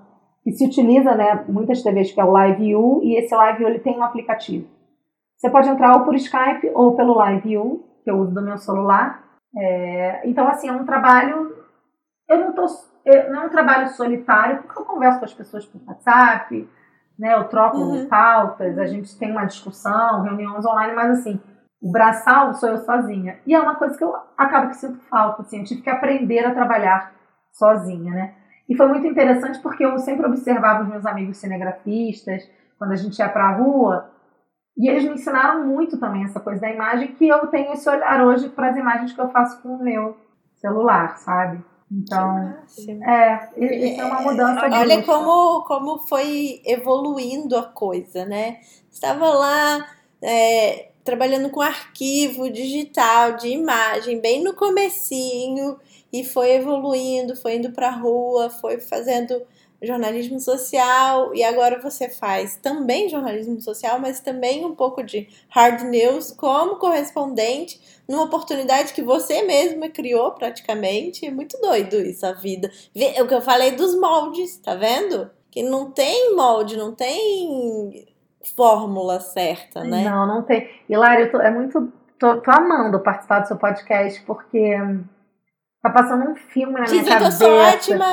que se utiliza, né? Muitas TVs que é o Live U, e esse Live U ele tem um aplicativo. Você pode entrar ou por Skype ou pelo Live U, que eu uso do meu celular é, então, assim, é um trabalho. Eu não tô. Eu, não é um trabalho solitário, porque eu converso com as pessoas por WhatsApp, né? Eu troco uhum. pautas, a gente tem uma discussão, reuniões online, mas assim, o braçal sou eu sozinha. E é uma coisa que eu acabo que sinto falta, assim, eu tive que aprender a trabalhar sozinha, né? E foi muito interessante porque eu sempre observava os meus amigos cinegrafistas, quando a gente ia pra rua, e eles me ensinaram muito também essa coisa da imagem, que eu tenho esse olhar hoje para as imagens que eu faço com o meu celular, sabe? Então, é, isso é uma mudança de Olha como, como foi evoluindo a coisa, né? Estava lá é, trabalhando com arquivo digital de imagem, bem no comecinho, e foi evoluindo, foi indo para rua, foi fazendo jornalismo social e agora você faz também jornalismo social, mas também um pouco de hard news como correspondente numa oportunidade que você mesma criou praticamente. É muito doido isso, a vida. É o que eu falei dos moldes, tá vendo? Que não tem molde, não tem fórmula certa, né? Não, não tem. Hilário, é muito. Tô, tô amando participar do seu podcast, porque Tá passando um filme na Dizem minha cabeça. Dizem que eu sou ótima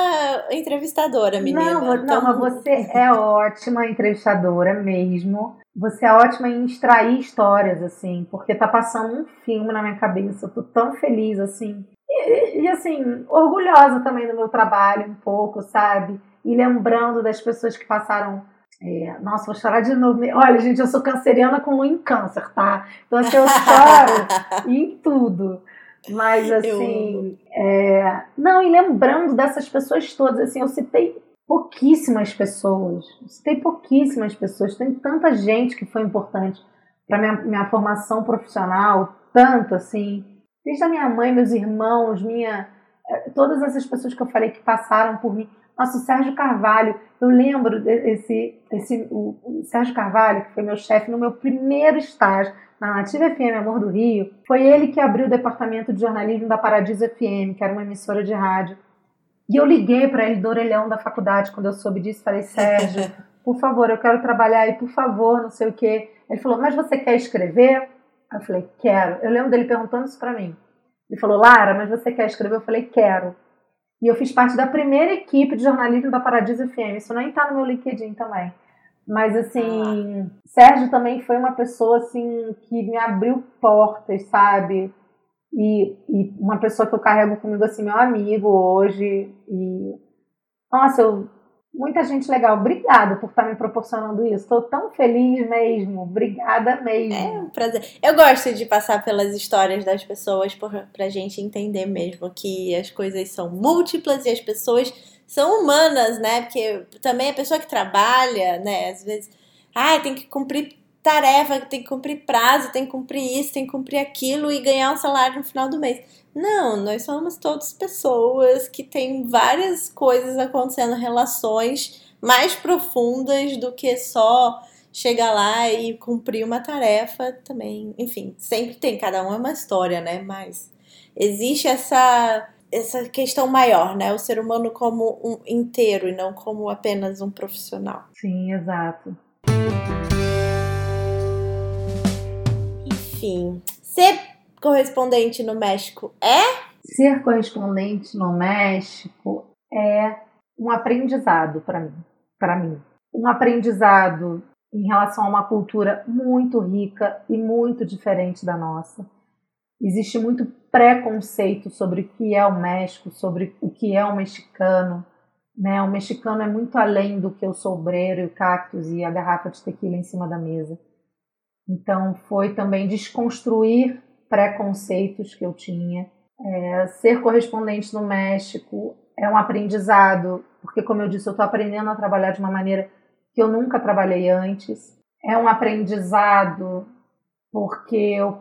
entrevistadora, menina. Não, não, então... mas você é ótima entrevistadora mesmo. Você é ótima em extrair histórias, assim, porque tá passando um filme na minha cabeça. Eu tô tão feliz, assim. E, e assim, orgulhosa também do meu trabalho, um pouco, sabe? E lembrando das pessoas que passaram é, nossa, vou chorar de novo. Olha, gente, eu sou canceriana com lua em câncer, tá? Então, assim, eu choro em tudo. Mas assim, é... não, e lembrando dessas pessoas todas, assim, eu citei pouquíssimas pessoas, eu citei pouquíssimas pessoas, tem tanta gente que foi importante para minha, minha formação profissional, tanto assim, desde a minha mãe, meus irmãos, minha, é, todas essas pessoas que eu falei que passaram por mim. Nossa, o Sérgio Carvalho, eu lembro desse, esse, o, o Sérgio Carvalho, que foi meu chefe no meu primeiro estágio, na Nativa FM Amor do Rio, foi ele que abriu o departamento de jornalismo da Paradiso FM, que era uma emissora de rádio. E eu liguei para ele do orelhão da faculdade quando eu soube disso, falei: "Sérgio, por favor, eu quero trabalhar aí, por favor, não sei o quê". Ele falou: "Mas você quer escrever?" Eu falei: "Quero". Eu lembro dele perguntando isso para mim. Ele falou: "Lara, mas você quer escrever?" Eu falei: "Quero". E eu fiz parte da primeira equipe de jornalismo da Paradiso FM. Isso nem está no meu LinkedIn também. Mas assim, ah. Sérgio também foi uma pessoa assim que me abriu portas, sabe? E, e uma pessoa que eu carrego comigo assim, meu amigo hoje. E nossa, eu, muita gente legal. Obrigada por estar me proporcionando isso. Estou tão feliz mesmo. Obrigada mesmo. É um prazer. Eu gosto de passar pelas histórias das pessoas para a gente entender mesmo que as coisas são múltiplas e as pessoas são humanas, né? Porque também a pessoa que trabalha, né, às vezes, ah, tem que cumprir tarefa, tem que cumprir prazo, tem que cumprir isso, tem que cumprir aquilo e ganhar um salário no final do mês. Não, nós somos todas pessoas que têm várias coisas acontecendo, relações mais profundas do que só chegar lá e cumprir uma tarefa também. Enfim, sempre tem, cada um é uma história, né? Mas existe essa essa questão maior, né? O ser humano como um inteiro e não como apenas um profissional. Sim, exato. Enfim, ser correspondente no México é? Ser correspondente no México é um aprendizado para mim, para mim. Um aprendizado em relação a uma cultura muito rica e muito diferente da nossa. Existe muito preconceito sobre o que é o México, sobre o que é o mexicano. Né? O mexicano é muito além do que o sombreiro, o cactus e a garrafa de tequila em cima da mesa. Então, foi também desconstruir preconceitos que eu tinha. É, ser correspondente no México é um aprendizado, porque, como eu disse, eu estou aprendendo a trabalhar de uma maneira que eu nunca trabalhei antes. É um aprendizado porque eu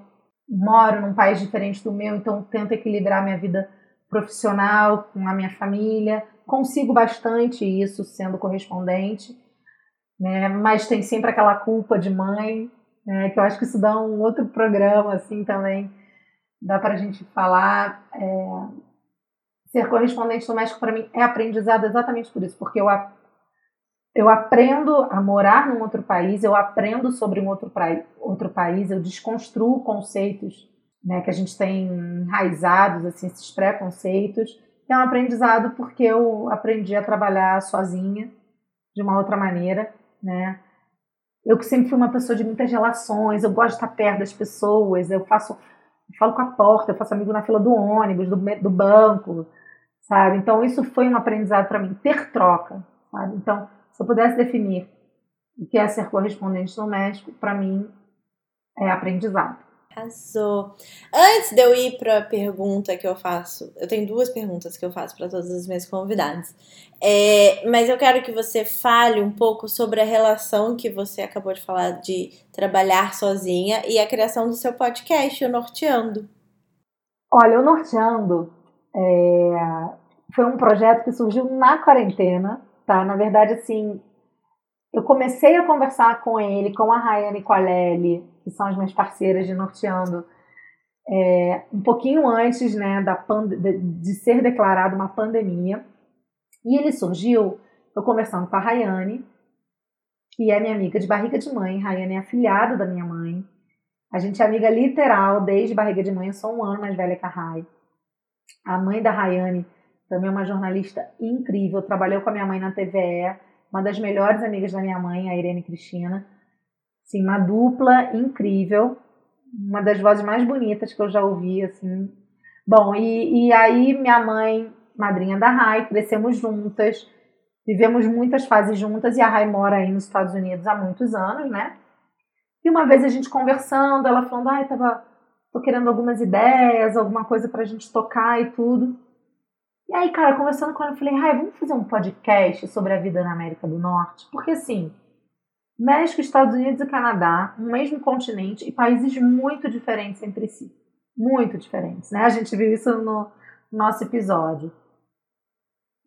moro num país diferente do meu, então tento equilibrar minha vida profissional com a minha família. Consigo bastante isso sendo correspondente, né? mas tem sempre aquela culpa de mãe, né? que eu acho que isso dá um outro programa assim também. Dá para a gente falar. É... Ser correspondente no México para mim é aprendizado exatamente por isso, porque eu eu aprendo a morar num outro país, eu aprendo sobre um outro, pra, outro país, eu desconstruo conceitos né, que a gente tem enraizados, assim, esses preconceitos. É um aprendizado porque eu aprendi a trabalhar sozinha de uma outra maneira, né? Eu que sempre fui uma pessoa de muitas relações, eu gosto de estar perto das pessoas, eu faço, eu falo com a porta, eu faço amigo na fila do ônibus, do, do banco, sabe? Então isso foi um aprendizado para mim, ter troca, sabe? Então se eu pudesse definir o que é ser correspondente no México, para mim é aprendizado. Arrasou. Antes de eu ir para a pergunta que eu faço, eu tenho duas perguntas que eu faço para todas as minhas convidadas. É, mas eu quero que você fale um pouco sobre a relação que você acabou de falar de trabalhar sozinha e a criação do seu podcast, o Norteando. Olha, o Norteando é, foi um projeto que surgiu na quarentena tá? Na verdade, assim, eu comecei a conversar com ele, com a Rayane e com a Lely, que são as minhas parceiras de Norteando, é, um pouquinho antes né, da de, ser declarada uma pandemia. E ele surgiu, eu conversando com a Rayane, que é minha amiga de barriga de mãe. Rayane é afilhada da minha mãe. A gente é amiga literal desde barriga de mãe, eu sou um ano mais velha que a Ray. A mãe da Rayane também é uma jornalista incrível, trabalhou com a minha mãe na TVE, uma das melhores amigas da minha mãe, a Irene Cristina. Sim, uma dupla incrível, uma das vozes mais bonitas que eu já ouvi, assim. Bom, e, e aí minha mãe, madrinha da Rai, crescemos juntas, vivemos muitas fases juntas e a Rai mora aí nos Estados Unidos há muitos anos, né? E uma vez a gente conversando, ela falando, ai, tava, tô querendo algumas ideias, alguma coisa pra gente tocar e tudo. E aí, cara, conversando com ela, eu falei, Rai, vamos fazer um podcast sobre a vida na América do Norte? Porque, assim, México, Estados Unidos e Canadá, um mesmo continente e países muito diferentes entre si. Muito diferentes, né? A gente viu isso no nosso episódio.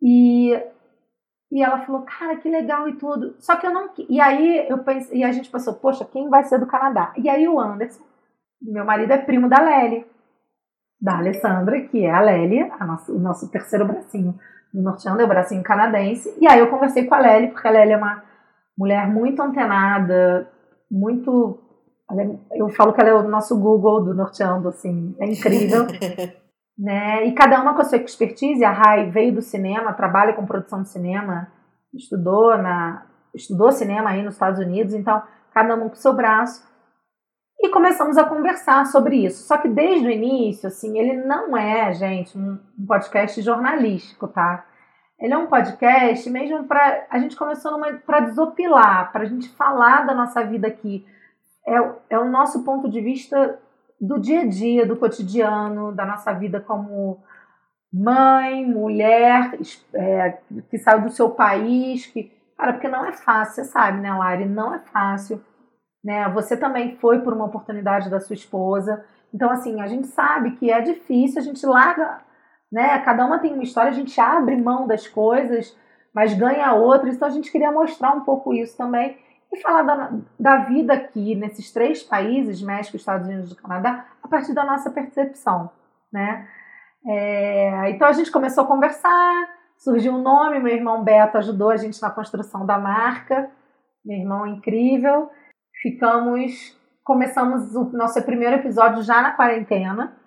E, e ela falou, cara, que legal e tudo. Só que eu não. E aí eu pensei, e a gente pensou, poxa, quem vai ser do Canadá? E aí o Anderson, meu marido é primo da Lely da Alessandra, que é a Lélia, a nossa, o nosso terceiro bracinho no Norteando, é o bracinho canadense. E aí eu conversei com a Lélia, porque a Lélia é uma mulher muito antenada, muito. É, eu falo que ela é o nosso Google do Norteando, assim, é incrível. né? E cada uma com a sua expertise. A Rai veio do cinema, trabalha com produção de cinema, estudou, na, estudou cinema aí nos Estados Unidos, então cada uma com o seu braço. E começamos a conversar sobre isso. Só que desde o início, assim, ele não é, gente, um, um podcast jornalístico, tá? Ele é um podcast mesmo para. A gente começou para desopilar, para a gente falar da nossa vida aqui. É, é o nosso ponto de vista do dia a dia, do cotidiano, da nossa vida como mãe, mulher, é, que saiu do seu país, que. Cara, porque não é fácil, você sabe, né, Lari? Não é fácil né? Você também foi por uma oportunidade da sua esposa. Então, assim, a gente sabe que é difícil, a gente larga, né? Cada uma tem uma história, a gente abre mão das coisas, mas ganha outras. Então, a gente queria mostrar um pouco isso também. e falar da, da vida aqui nesses três países, México, Estados Unidos e Canadá, a partir da nossa percepção, né? É, então a gente começou a conversar, surgiu um nome, meu irmão Beto ajudou a gente na construção da marca, meu irmão incrível. Ficamos, começamos o nosso primeiro episódio já na quarentena.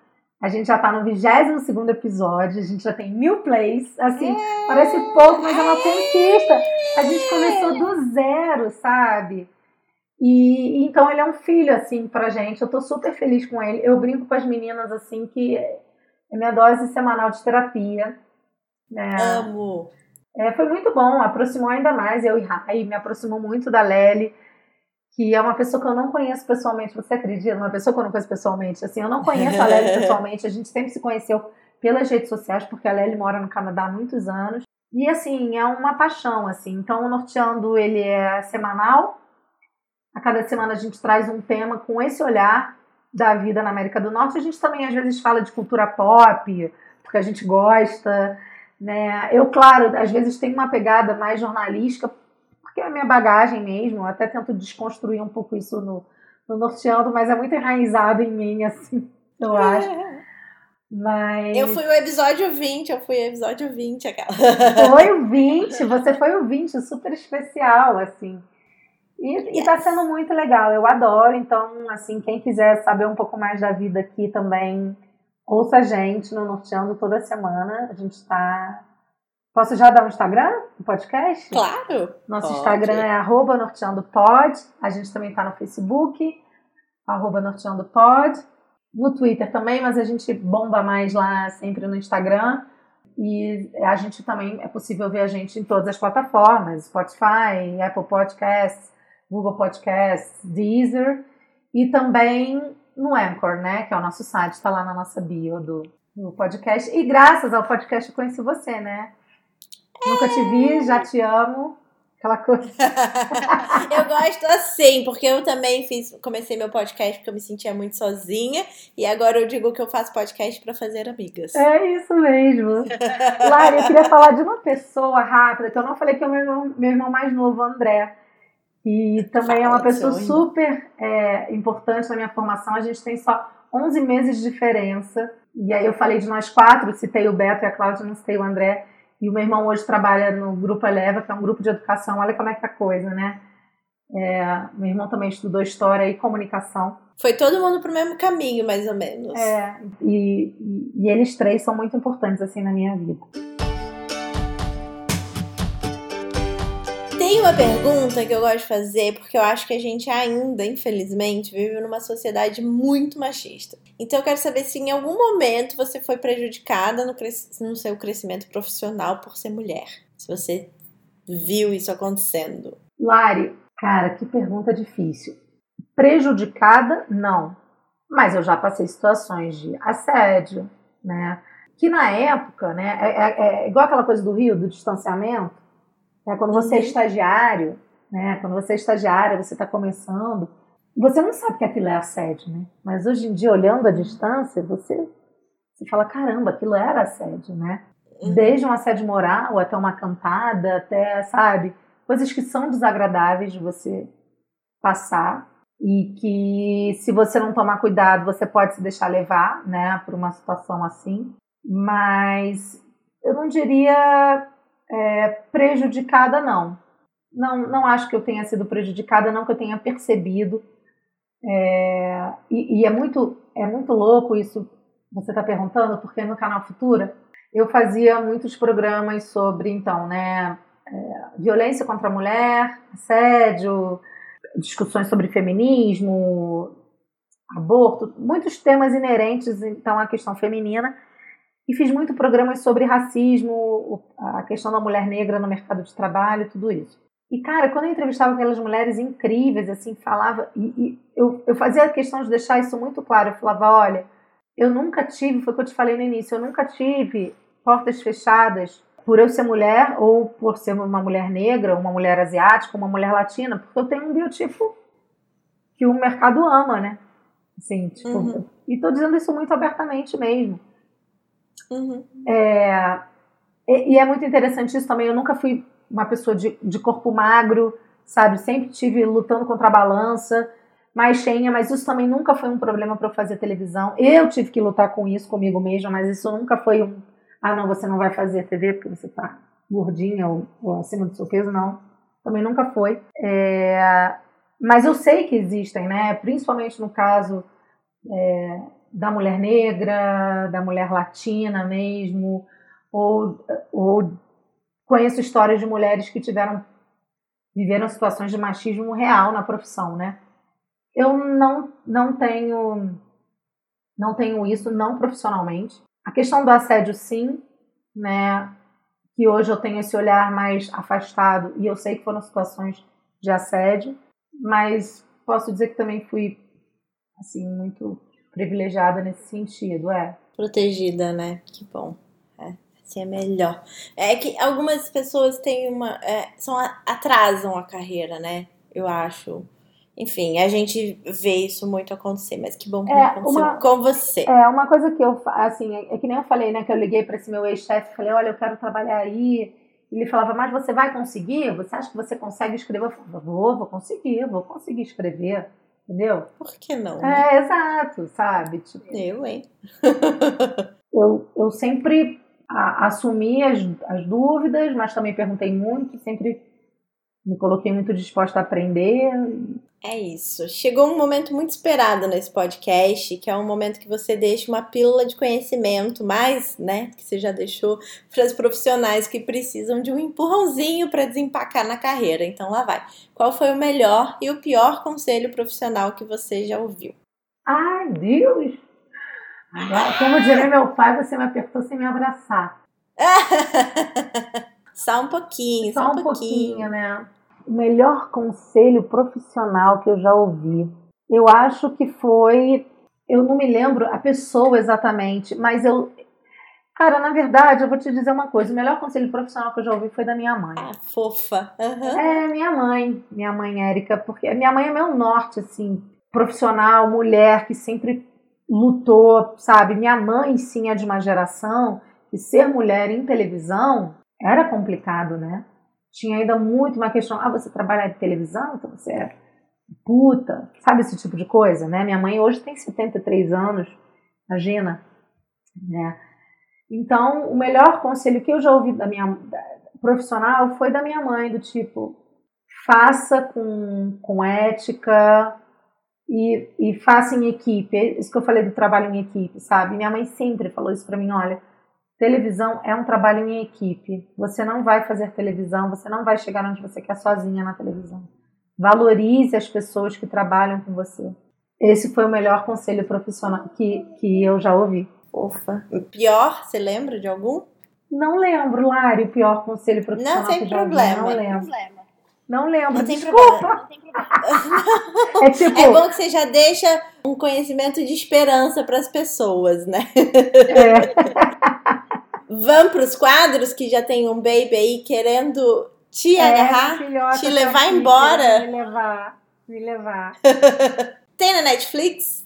A gente já tá no 22 episódio, a gente já tem mil plays. Assim, é. parece pouco, mas é uma conquista. A gente começou do zero, sabe? E então ele é um filho, assim, pra gente. Eu tô super feliz com ele. Eu brinco com as meninas, assim, que é minha dose semanal de terapia. Né? Amo! É, foi muito bom, aproximou ainda mais eu e Rai, me aproximou muito da Lely que é uma pessoa que eu não conheço pessoalmente. Você acredita? Uma pessoa que eu não conheço pessoalmente. Assim, eu não conheço a Lely pessoalmente. A gente sempre se conheceu pelas redes sociais, porque a Lely mora no Canadá há muitos anos. E assim, é uma paixão, assim. Então, o Norteando, ele é semanal. A cada semana a gente traz um tema com esse olhar da vida na América do Norte. A gente também, às vezes, fala de cultura pop, porque a gente gosta. Né? Eu, claro, às vezes tem uma pegada mais jornalística, porque é a minha bagagem mesmo, eu até tento desconstruir um pouco isso no, no norteando, mas é muito enraizado em mim, assim, eu acho. Mas... Eu fui o episódio 20, eu fui o episódio 20, aquela. Foi o 20, você foi o 20, super especial, assim. E, yes. e tá sendo muito legal, eu adoro. Então, assim, quem quiser saber um pouco mais da vida aqui também, ouça a gente no Norteando toda semana. A gente tá Posso já dar o um Instagram do podcast? Claro. Nosso pode. Instagram é arroba norteandopod. A gente também está no Facebook, arroba norteandopod. No Twitter também, mas a gente bomba mais lá sempre no Instagram. E a gente também, é possível ver a gente em todas as plataformas, Spotify, Apple Podcasts, Google Podcasts, Deezer. E também no Anchor, né? Que é o nosso site, está lá na nossa bio do, do podcast. E graças ao podcast eu conheci você, né? Nunca te vi, já te amo. Aquela coisa. eu gosto assim, porque eu também fiz, comecei meu podcast porque eu me sentia muito sozinha e agora eu digo que eu faço podcast para fazer amigas. É isso mesmo. Lara, eu queria falar de uma pessoa rápida que eu não falei que é o meu irmão, meu irmão mais novo, André. E também Fala, é uma pessoa super é, importante na minha formação. A gente tem só 11 meses de diferença. E aí eu falei de nós quatro, citei o Beto e a Cláudia, não citei o André. E o meu irmão hoje trabalha no Grupo Eleva, que é um grupo de educação. Olha como é que é a coisa, né? É, meu irmão também estudou História e Comunicação. Foi todo mundo pro mesmo caminho, mais ou menos. É, e, e, e eles três são muito importantes, assim, na minha vida. Tem uma pergunta que eu gosto de fazer, porque eu acho que a gente ainda, infelizmente, vive numa sociedade muito machista. Então eu quero saber se em algum momento você foi prejudicada no, no seu crescimento profissional por ser mulher. Se você viu isso acontecendo. Lari, cara, que pergunta difícil. Prejudicada, não. Mas eu já passei situações de assédio, né? Que na época, né, é, é, é igual aquela coisa do Rio, do distanciamento né? Quando você é uhum. estagiário, né? quando você é estagiária, você está começando, você não sabe que aquilo é assédio, né? Mas hoje em dia, olhando à distância, você, você fala, caramba, aquilo era assédio, né? Uhum. Desde um assédio moral até uma cantada, até, sabe, coisas que são desagradáveis de você passar e que se você não tomar cuidado, você pode se deixar levar, né, por uma situação assim. Mas eu não diria é, prejudicada, não. não. Não acho que eu tenha sido prejudicada, não que eu tenha percebido. É, e, e, é muito é muito louco isso você está perguntando, porque no canal Futura eu fazia muitos programas sobre, então, né, é, violência contra a mulher, assédio, discussões sobre feminismo, aborto, muitos temas inerentes, então, à questão feminina e fiz muito programas sobre racismo, a questão da mulher negra no mercado de trabalho, tudo isso. E, cara, quando eu entrevistava aquelas mulheres incríveis, assim, falava, e, e eu, eu fazia a questão de deixar isso muito claro. Eu falava, olha, eu nunca tive, foi o que eu te falei no início, eu nunca tive portas fechadas por eu ser mulher ou por ser uma mulher negra, uma mulher asiática, uma mulher latina, porque eu tenho um biotipo que o mercado ama, né? Assim, tipo, uhum. e tô dizendo isso muito abertamente mesmo. Uhum. É, e, e, é muito interessante isso também. Eu nunca fui uma pessoa de, de corpo magro, sabe? Sempre tive lutando contra a balança, mais cheinha, mas isso também nunca foi um problema para eu fazer televisão. Eu tive que lutar com isso comigo mesma, mas isso nunca foi um, ah, não, você não vai fazer TV porque você tá gordinha ou, ou acima do seu peso, não. Também nunca foi. É, mas eu sei que existem, né? Principalmente no caso é, da mulher negra, da mulher latina mesmo, ou, ou conheço histórias de mulheres que tiveram viveram situações de machismo real na profissão, né? Eu não não tenho não tenho isso não profissionalmente. A questão do assédio sim, né? Que hoje eu tenho esse olhar mais afastado e eu sei que foram situações de assédio, mas posso dizer que também fui assim muito privilegiada nesse sentido, é. Protegida, né? Que bom. É, assim é melhor. É que algumas pessoas têm uma. É, são, atrasam a carreira, né? Eu acho. Enfim, a gente vê isso muito acontecer, mas que bom que é, aconteceu uma, com você. É, uma coisa que eu, assim, é que nem eu falei, né, que eu liguei para esse meu ex-chefe, falei, olha, eu quero trabalhar aí. Ele falava, mas você vai conseguir? Você acha que você consegue escrever? Eu falava, vou, vou conseguir, vou conseguir escrever. Entendeu? Por que não? Né? É, exato, sabe? Tipo, eu, hein? eu, eu sempre a, assumi as, as dúvidas, mas também perguntei muito, sempre me coloquei muito disposta a aprender. É isso. Chegou um momento muito esperado nesse podcast, que é um momento que você deixa uma pílula de conhecimento, mais, né, que você já deixou para os profissionais que precisam de um empurrãozinho para desempacar na carreira. Então lá vai. Qual foi o melhor e o pior conselho profissional que você já ouviu? Ai, Deus! Como diria meu pai, você me apertou sem me abraçar. só um pouquinho, só, só um, um pouquinho. pouquinho, né? o melhor conselho profissional que eu já ouvi. Eu acho que foi, eu não me lembro a pessoa exatamente, mas eu, cara, na verdade, eu vou te dizer uma coisa: o melhor conselho profissional que eu já ouvi foi da minha mãe. Ah, fofa. Uhum. É, minha mãe, minha mãe Érica, porque minha mãe é meu norte, assim, profissional, mulher que sempre lutou, sabe? Minha mãe, sim, é de uma geração que ser mulher em televisão era complicado, né? Tinha ainda muito uma questão, ah, você trabalha de televisão, então você é puta, sabe esse tipo de coisa, né? Minha mãe hoje tem 73 anos, imagina, né? Então, o melhor conselho que eu já ouvi da minha da, profissional foi da minha mãe, do tipo, faça com, com ética e, e faça em equipe. É isso que eu falei do trabalho em equipe, sabe? Minha mãe sempre falou isso para mim, olha, Televisão é um trabalho em equipe. Você não vai fazer televisão, você não vai chegar onde você quer sozinha na televisão. Valorize as pessoas que trabalham com você. Esse foi o melhor conselho profissional que, que eu já ouvi. Ufa. O pior, você lembra de algum? Não lembro, Lari, o pior conselho profissional não, sem que eu já problema. ouvi. Não lembro. Problema. Não lembro, não desculpa. Não tem problema. é, tipo... é bom que você já deixa um conhecimento de esperança para as pessoas, né? É. Vamos para os quadros que já tem um baby aí querendo te é, agarrar, te levar tá embora. Me levar, me levar. tem na Netflix?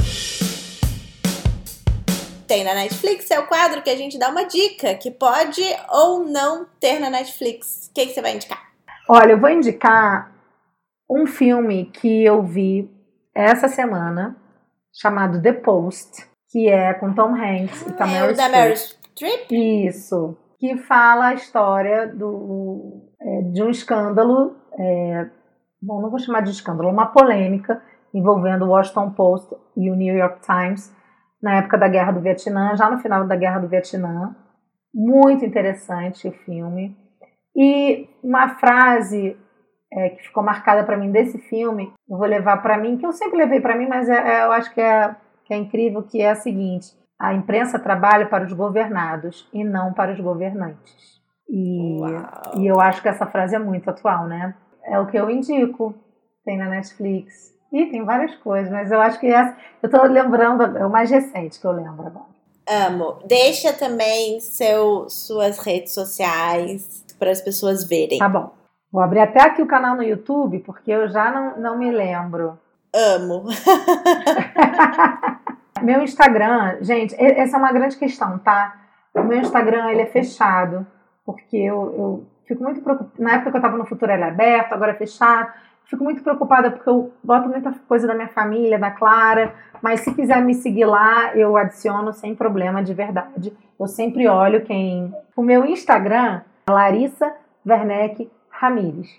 Tem na Netflix, é o quadro que a gente dá uma dica que pode ou não ter na Netflix. O que, que você vai indicar? Olha, eu vou indicar um filme que eu vi essa semana chamado The Post, que é com Tom Hanks ah, e Tamara é o da Meryl Trip? Isso. Que fala a história do, é, de um escândalo, é, bom, não vou chamar de escândalo, uma polêmica envolvendo o Washington Post e o New York Times na época da Guerra do Vietnã, já no final da Guerra do Vietnã. Muito interessante o filme. E uma frase é, que ficou marcada para mim desse filme, eu vou levar para mim, que eu sempre levei para mim, mas é, é, eu acho que é, que é incrível, que é a seguinte: a imprensa trabalha para os governados e não para os governantes. E, e eu acho que essa frase é muito atual, né? É o que eu indico. Tem na Netflix. E tem várias coisas, mas eu acho que essa. Eu estou lembrando, é o mais recente que eu lembro agora. Amo. Deixa também seu, suas redes sociais para as pessoas verem. Tá bom. Vou abrir até aqui o canal no YouTube, porque eu já não, não me lembro. Amo. Meu Instagram, gente, essa é uma grande questão, tá? O meu Instagram, ele é fechado. porque eu, eu fico muito preocupada. Na época que eu estava no Futuro ele é aberto, agora é fechado. Fico muito preocupada porque eu boto muita coisa da minha família, da Clara, mas se quiser me seguir lá, eu adiciono sem problema, de verdade. Eu sempre olho quem. O meu Instagram Larissa Werneck Ramires,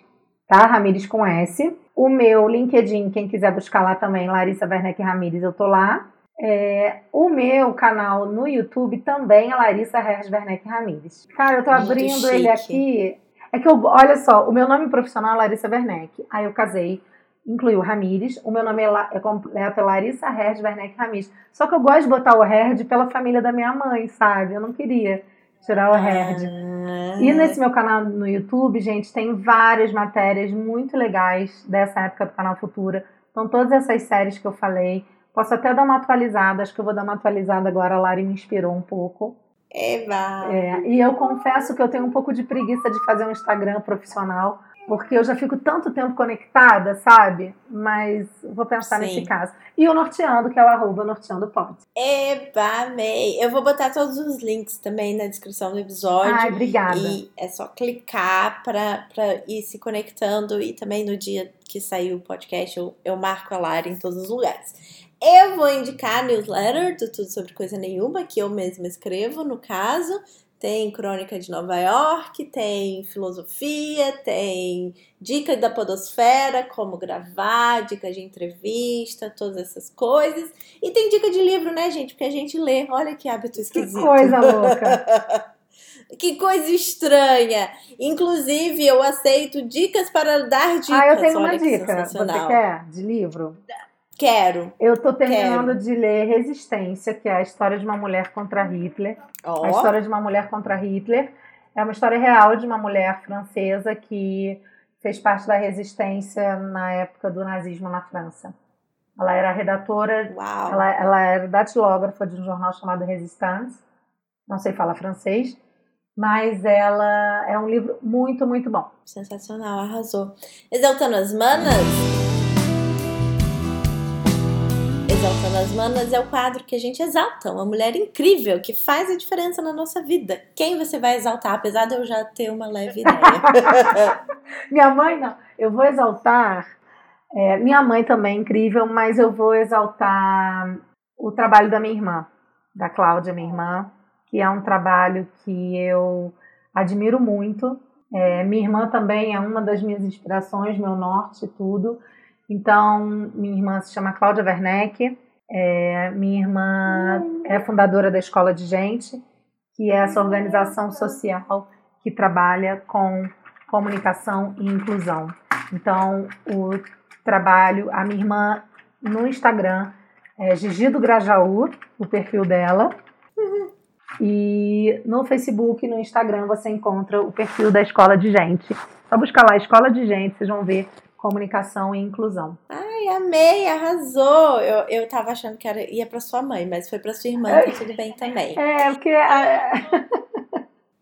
tá? Ramires com S. O meu LinkedIn, quem quiser buscar lá também, Larissa Werneck Ramires, eu tô lá. É, o meu canal no YouTube também é Larissa Herz Werneck Ramires. Cara, eu tô abrindo ele aqui. É que eu, olha só, o meu nome profissional é Larissa Werneck. Aí eu casei, incluiu Ramires. O meu nome é, é completo é Larissa Herd Werneck Ramires. Só que eu gosto de botar o Herd pela família da minha mãe, sabe? Eu não queria tirar o Herd. Ah. E nesse meu canal no YouTube, gente, tem várias matérias muito legais dessa época do canal Futura. Então, todas essas séries que eu falei. Posso até dar uma atualizada, acho que eu vou dar uma atualizada agora. A Lari me inspirou um pouco. Eva! É, e eu confesso que eu tenho um pouco de preguiça de fazer um Instagram profissional, porque eu já fico tanto tempo conectada, sabe? Mas vou pensar Sim. nesse caso. E o Norteando, que é o arroba Norteando Pod. Eba, amei! Eu vou botar todos os links também na descrição do episódio. Ai, obrigada. E é só clicar para ir se conectando e também no dia que sair o podcast eu, eu marco a Lara em todos os lugares. Eu vou indicar a newsletter do Tudo Sobre Coisa Nenhuma, que eu mesma escrevo, no caso. Tem Crônica de Nova York, tem filosofia, tem dica da podosfera, como gravar, dica de entrevista, todas essas coisas. E tem dica de livro, né, gente? Porque a gente lê. Olha que hábito esquisito. Que coisa louca. que coisa estranha. Inclusive, eu aceito dicas para dar dicas. Ah, eu tenho uma dica. Você quer? De livro? Quero. Eu tô terminando quero. de ler Resistência, que é a história de uma mulher contra Hitler. Oh. A história de uma mulher contra Hitler é uma história real de uma mulher francesa que fez parte da resistência na época do nazismo na França. Ela era redatora, ela, ela era datilógrafa de um jornal chamado Resistance. Não sei falar francês, mas ela é um livro muito, muito bom. Sensacional, arrasou. Exaltando as manas. Exaltando as Manas é o quadro que a gente exalta, uma mulher incrível que faz a diferença na nossa vida. Quem você vai exaltar, apesar de eu já ter uma leve ideia? minha mãe, não. Eu vou exaltar. É, minha mãe também é incrível, mas eu vou exaltar o trabalho da minha irmã, da Cláudia, minha irmã, que é um trabalho que eu admiro muito. É, minha irmã também é uma das minhas inspirações, meu norte, tudo. Então, minha irmã se chama Cláudia Werneck, é, minha irmã é fundadora da Escola de Gente, que é essa organização social que trabalha com comunicação e inclusão. Então, o trabalho, a minha irmã no Instagram é Gigi do Grajaú, o perfil dela. E no Facebook e no Instagram você encontra o perfil da Escola de Gente. Só buscar lá Escola de Gente, vocês vão ver comunicação e inclusão. Ai, amei, arrasou. Eu, eu tava achando que era, ia pra sua mãe, mas foi pra sua irmã, tá tudo bem também. É, porque. É.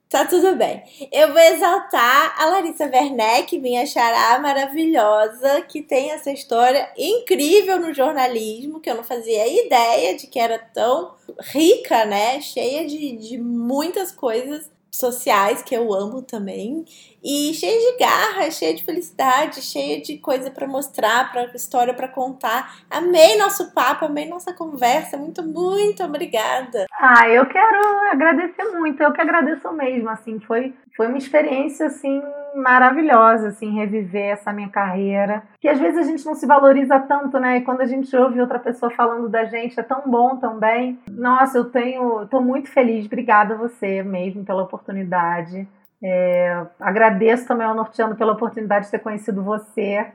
tá tudo bem. Eu vou exaltar a Larissa Werneck, minha xará maravilhosa, que tem essa história incrível no jornalismo, que eu não fazia ideia de que era tão rica, né? Cheia de, de muitas coisas sociais que eu amo também e cheia de garra, cheia de felicidade, cheia de coisa para mostrar, para história para contar. Amei nosso papo, amei nossa conversa. Muito, muito obrigada. Ah, eu quero agradecer muito. Eu que agradeço mesmo, assim, foi foi uma experiência assim maravilhosa, assim, reviver essa minha carreira. Que às vezes a gente não se valoriza tanto, né? E quando a gente ouve outra pessoa falando da gente, é tão bom também. Nossa, eu tenho, tô muito feliz. Obrigada a você mesmo pela oportunidade. É, agradeço também ao Norteando pela oportunidade de ter conhecido você.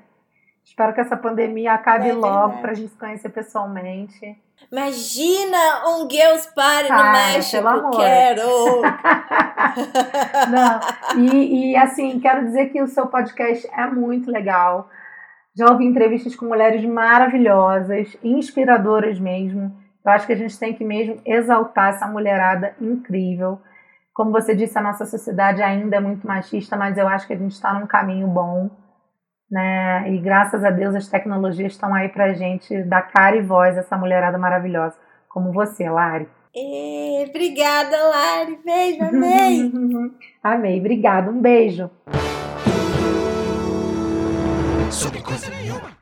Espero que essa pandemia acabe é logo para a gente se conhecer pessoalmente. Imagina um Girls Party no México, quero! Não, e, e assim, quero dizer que o seu podcast é muito legal. Já ouvi entrevistas com mulheres maravilhosas, inspiradoras mesmo. Eu acho que a gente tem que mesmo exaltar essa mulherada incrível. Como você disse, a nossa sociedade ainda é muito machista, mas eu acho que a gente está num caminho bom, né? E graças a Deus as tecnologias estão aí pra gente dar cara e voz a essa mulherada maravilhosa, como você, Lari. E, obrigada, Lari. Beijo, amei. amei, obrigada. Um beijo. Sobre coisa nenhuma.